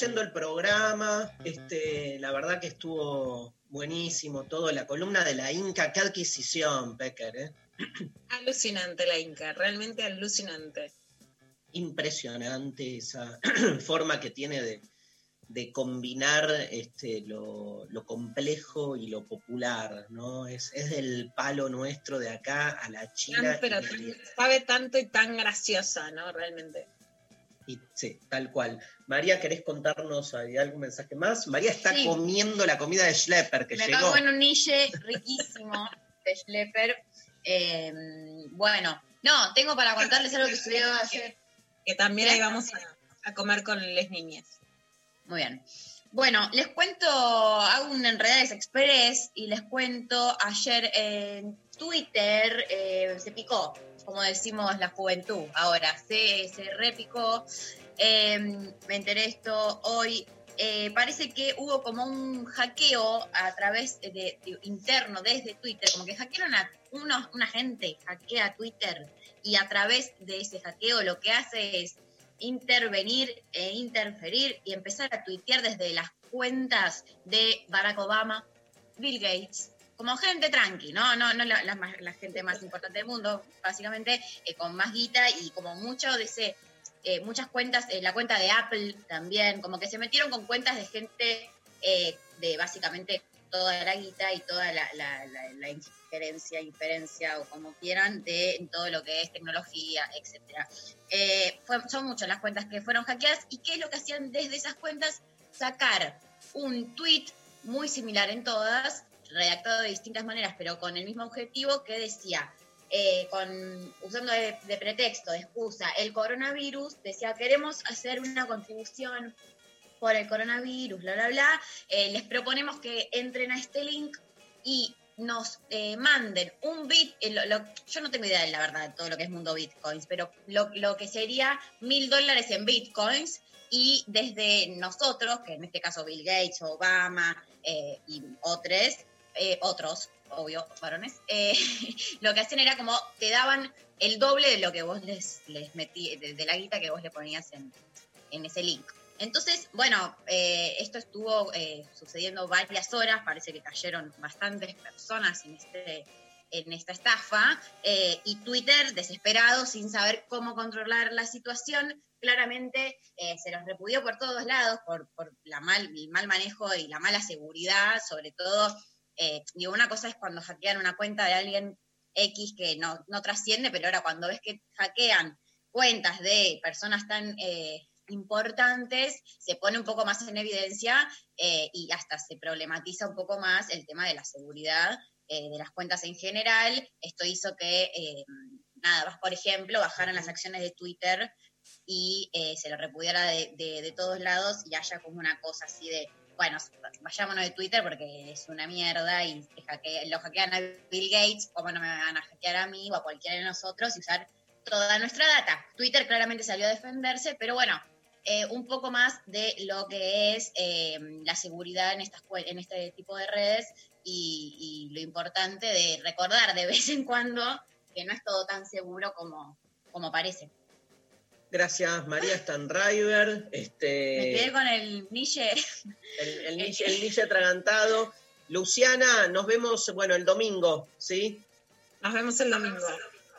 Yendo el programa. Este, la verdad que estuvo buenísimo todo. La columna de la Inca, qué adquisición, Pecker, ¿eh? Alucinante la Inca, realmente alucinante. Impresionante esa forma que tiene de, de combinar este, lo, lo complejo y lo popular, ¿no? Es, es del palo nuestro de acá a la China. Tan, pero sabe tanto y tan graciosa, ¿no? Realmente. Y, sí, tal cual. María, ¿querés contarnos hay algún mensaje más? María está Sí. comiendo la comida de Schlepper que Me llegó. cago en un niche riquísimo de Schlepper. Eh, bueno, no, tengo para contarles algo que sucedió ayer. Que también ahí vamos a, a comer con les niñas. Muy bien. Bueno, les cuento, hago un Enredades Express y les cuento, ayer en Twitter eh, se picó, como decimos la juventud ahora, se, se repicó Eh, me enteré esto hoy. Eh, parece que hubo como un hackeo a través de, de- interno desde Twitter, como que hackearon a unos, una gente, hackea Twitter y a través de ese hackeo lo que hace es intervenir e interferir y empezar a tuitear desde las cuentas de Barack Obama, Bill Gates, como gente tranqui, no, no, no la, la la gente más importante del mundo, básicamente eh, con más guita y como mucho de ese, eh, muchas cuentas, eh, la cuenta de Apple también, como que se metieron con cuentas de gente de básicamente toda la guita y toda la, la, la- injerencia, inferencia o como quieran de todo lo que es tecnología, etcétera. Son muchas las cuentas que fueron hackeadas y qué es lo que hacían desde esas cuentas sacar un tweet muy similar en todas, redactado de distintas maneras, pero con el mismo objetivo que decía, eh, con, usando de, pretexto, de excusa, el coronavirus, decía, queremos hacer una contribución por el coronavirus, bla, bla, bla, eh, les proponemos que entren a este link y nos eh, manden un bit, yo no tengo idea de la verdad de todo lo que es mundo bitcoins, pero lo, que sería mil dólares en bitcoins y desde nosotros, que en este caso Bill Gates, Obama y otros, eh, otros, obvio, varones, eh, lo que hacían era como te daban el doble de lo que vos les, metí, de, la guita que vos le ponías en, en ese link. Entonces, bueno, eh, esto estuvo eh, sucediendo varias horas, parece que cayeron bastantes personas en, este, en esta estafa, y Twitter, desesperado, sin saber cómo controlar la situación, claramente se los repudió por todos lados por, por la mal, el mal manejo y la mala seguridad, sobre todo, eh, digo, una cosa es cuando hackean una cuenta de alguien X que no, no trasciende, pero ahora cuando ves que hackean cuentas de personas tan eh, importantes, se pone un poco más en evidencia eh, y hasta se problematiza un poco más el tema de la seguridad eh, de las cuentas en general. Esto hizo que, nada, más por ejemplo, bajaran las acciones de Twitter y se lo repudiara de, de- de todos lados y haya como una cosa así de, bueno, vayámonos de Twitter porque es una mierda y hackea- lo hackean a Bill Gates, ¿cómo no me van a hackear a mí o a cualquiera de nosotros y usar toda nuestra data? Twitter claramente salió a defenderse, pero bueno, eh, un poco más de lo que es eh, la seguridad en, estas, en este tipo de redes y, y lo importante de recordar de vez en cuando que no es todo tan seguro como, como parece. Gracias, María Stanriver. Me Este, quedé con el niche. el, el, niche- el niche atragantado. Luciana, nos vemos, bueno, el domingo, ¿sí? Nos vemos el domingo.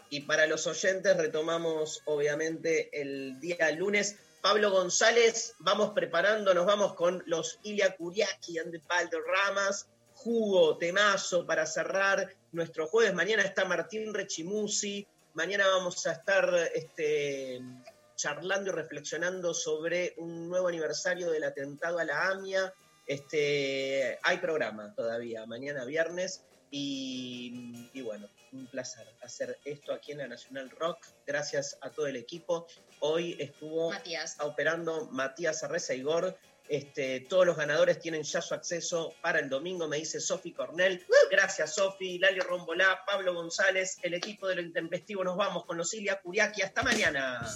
Y para los oyentes retomamos, obviamente, el día lunes. Pablo González, vamos preparándonos, vamos con los Ilia Kuriaki and the Ramas, jugo, temazo para cerrar nuestro jueves. Mañana está Martín Rechimusi, mañana vamos a estar este, charlando y reflexionando sobre un nuevo aniversario del atentado a la AMIA. Este, hay programa todavía, mañana viernes. Y, y bueno, un placer hacer esto aquí en la Nacional Rock. Gracias a todo el equipo. Hoy estuvo Matías. operando Matías Arreza Igor. Este, todos los ganadores tienen ya su acceso para el domingo, me dice Sofi Cornell. Gracias, Sofi, Lali Rombolá, Pablo González, el equipo de lo intempestivo. Nos vamos con los Ilia Curiaki. Hasta mañana.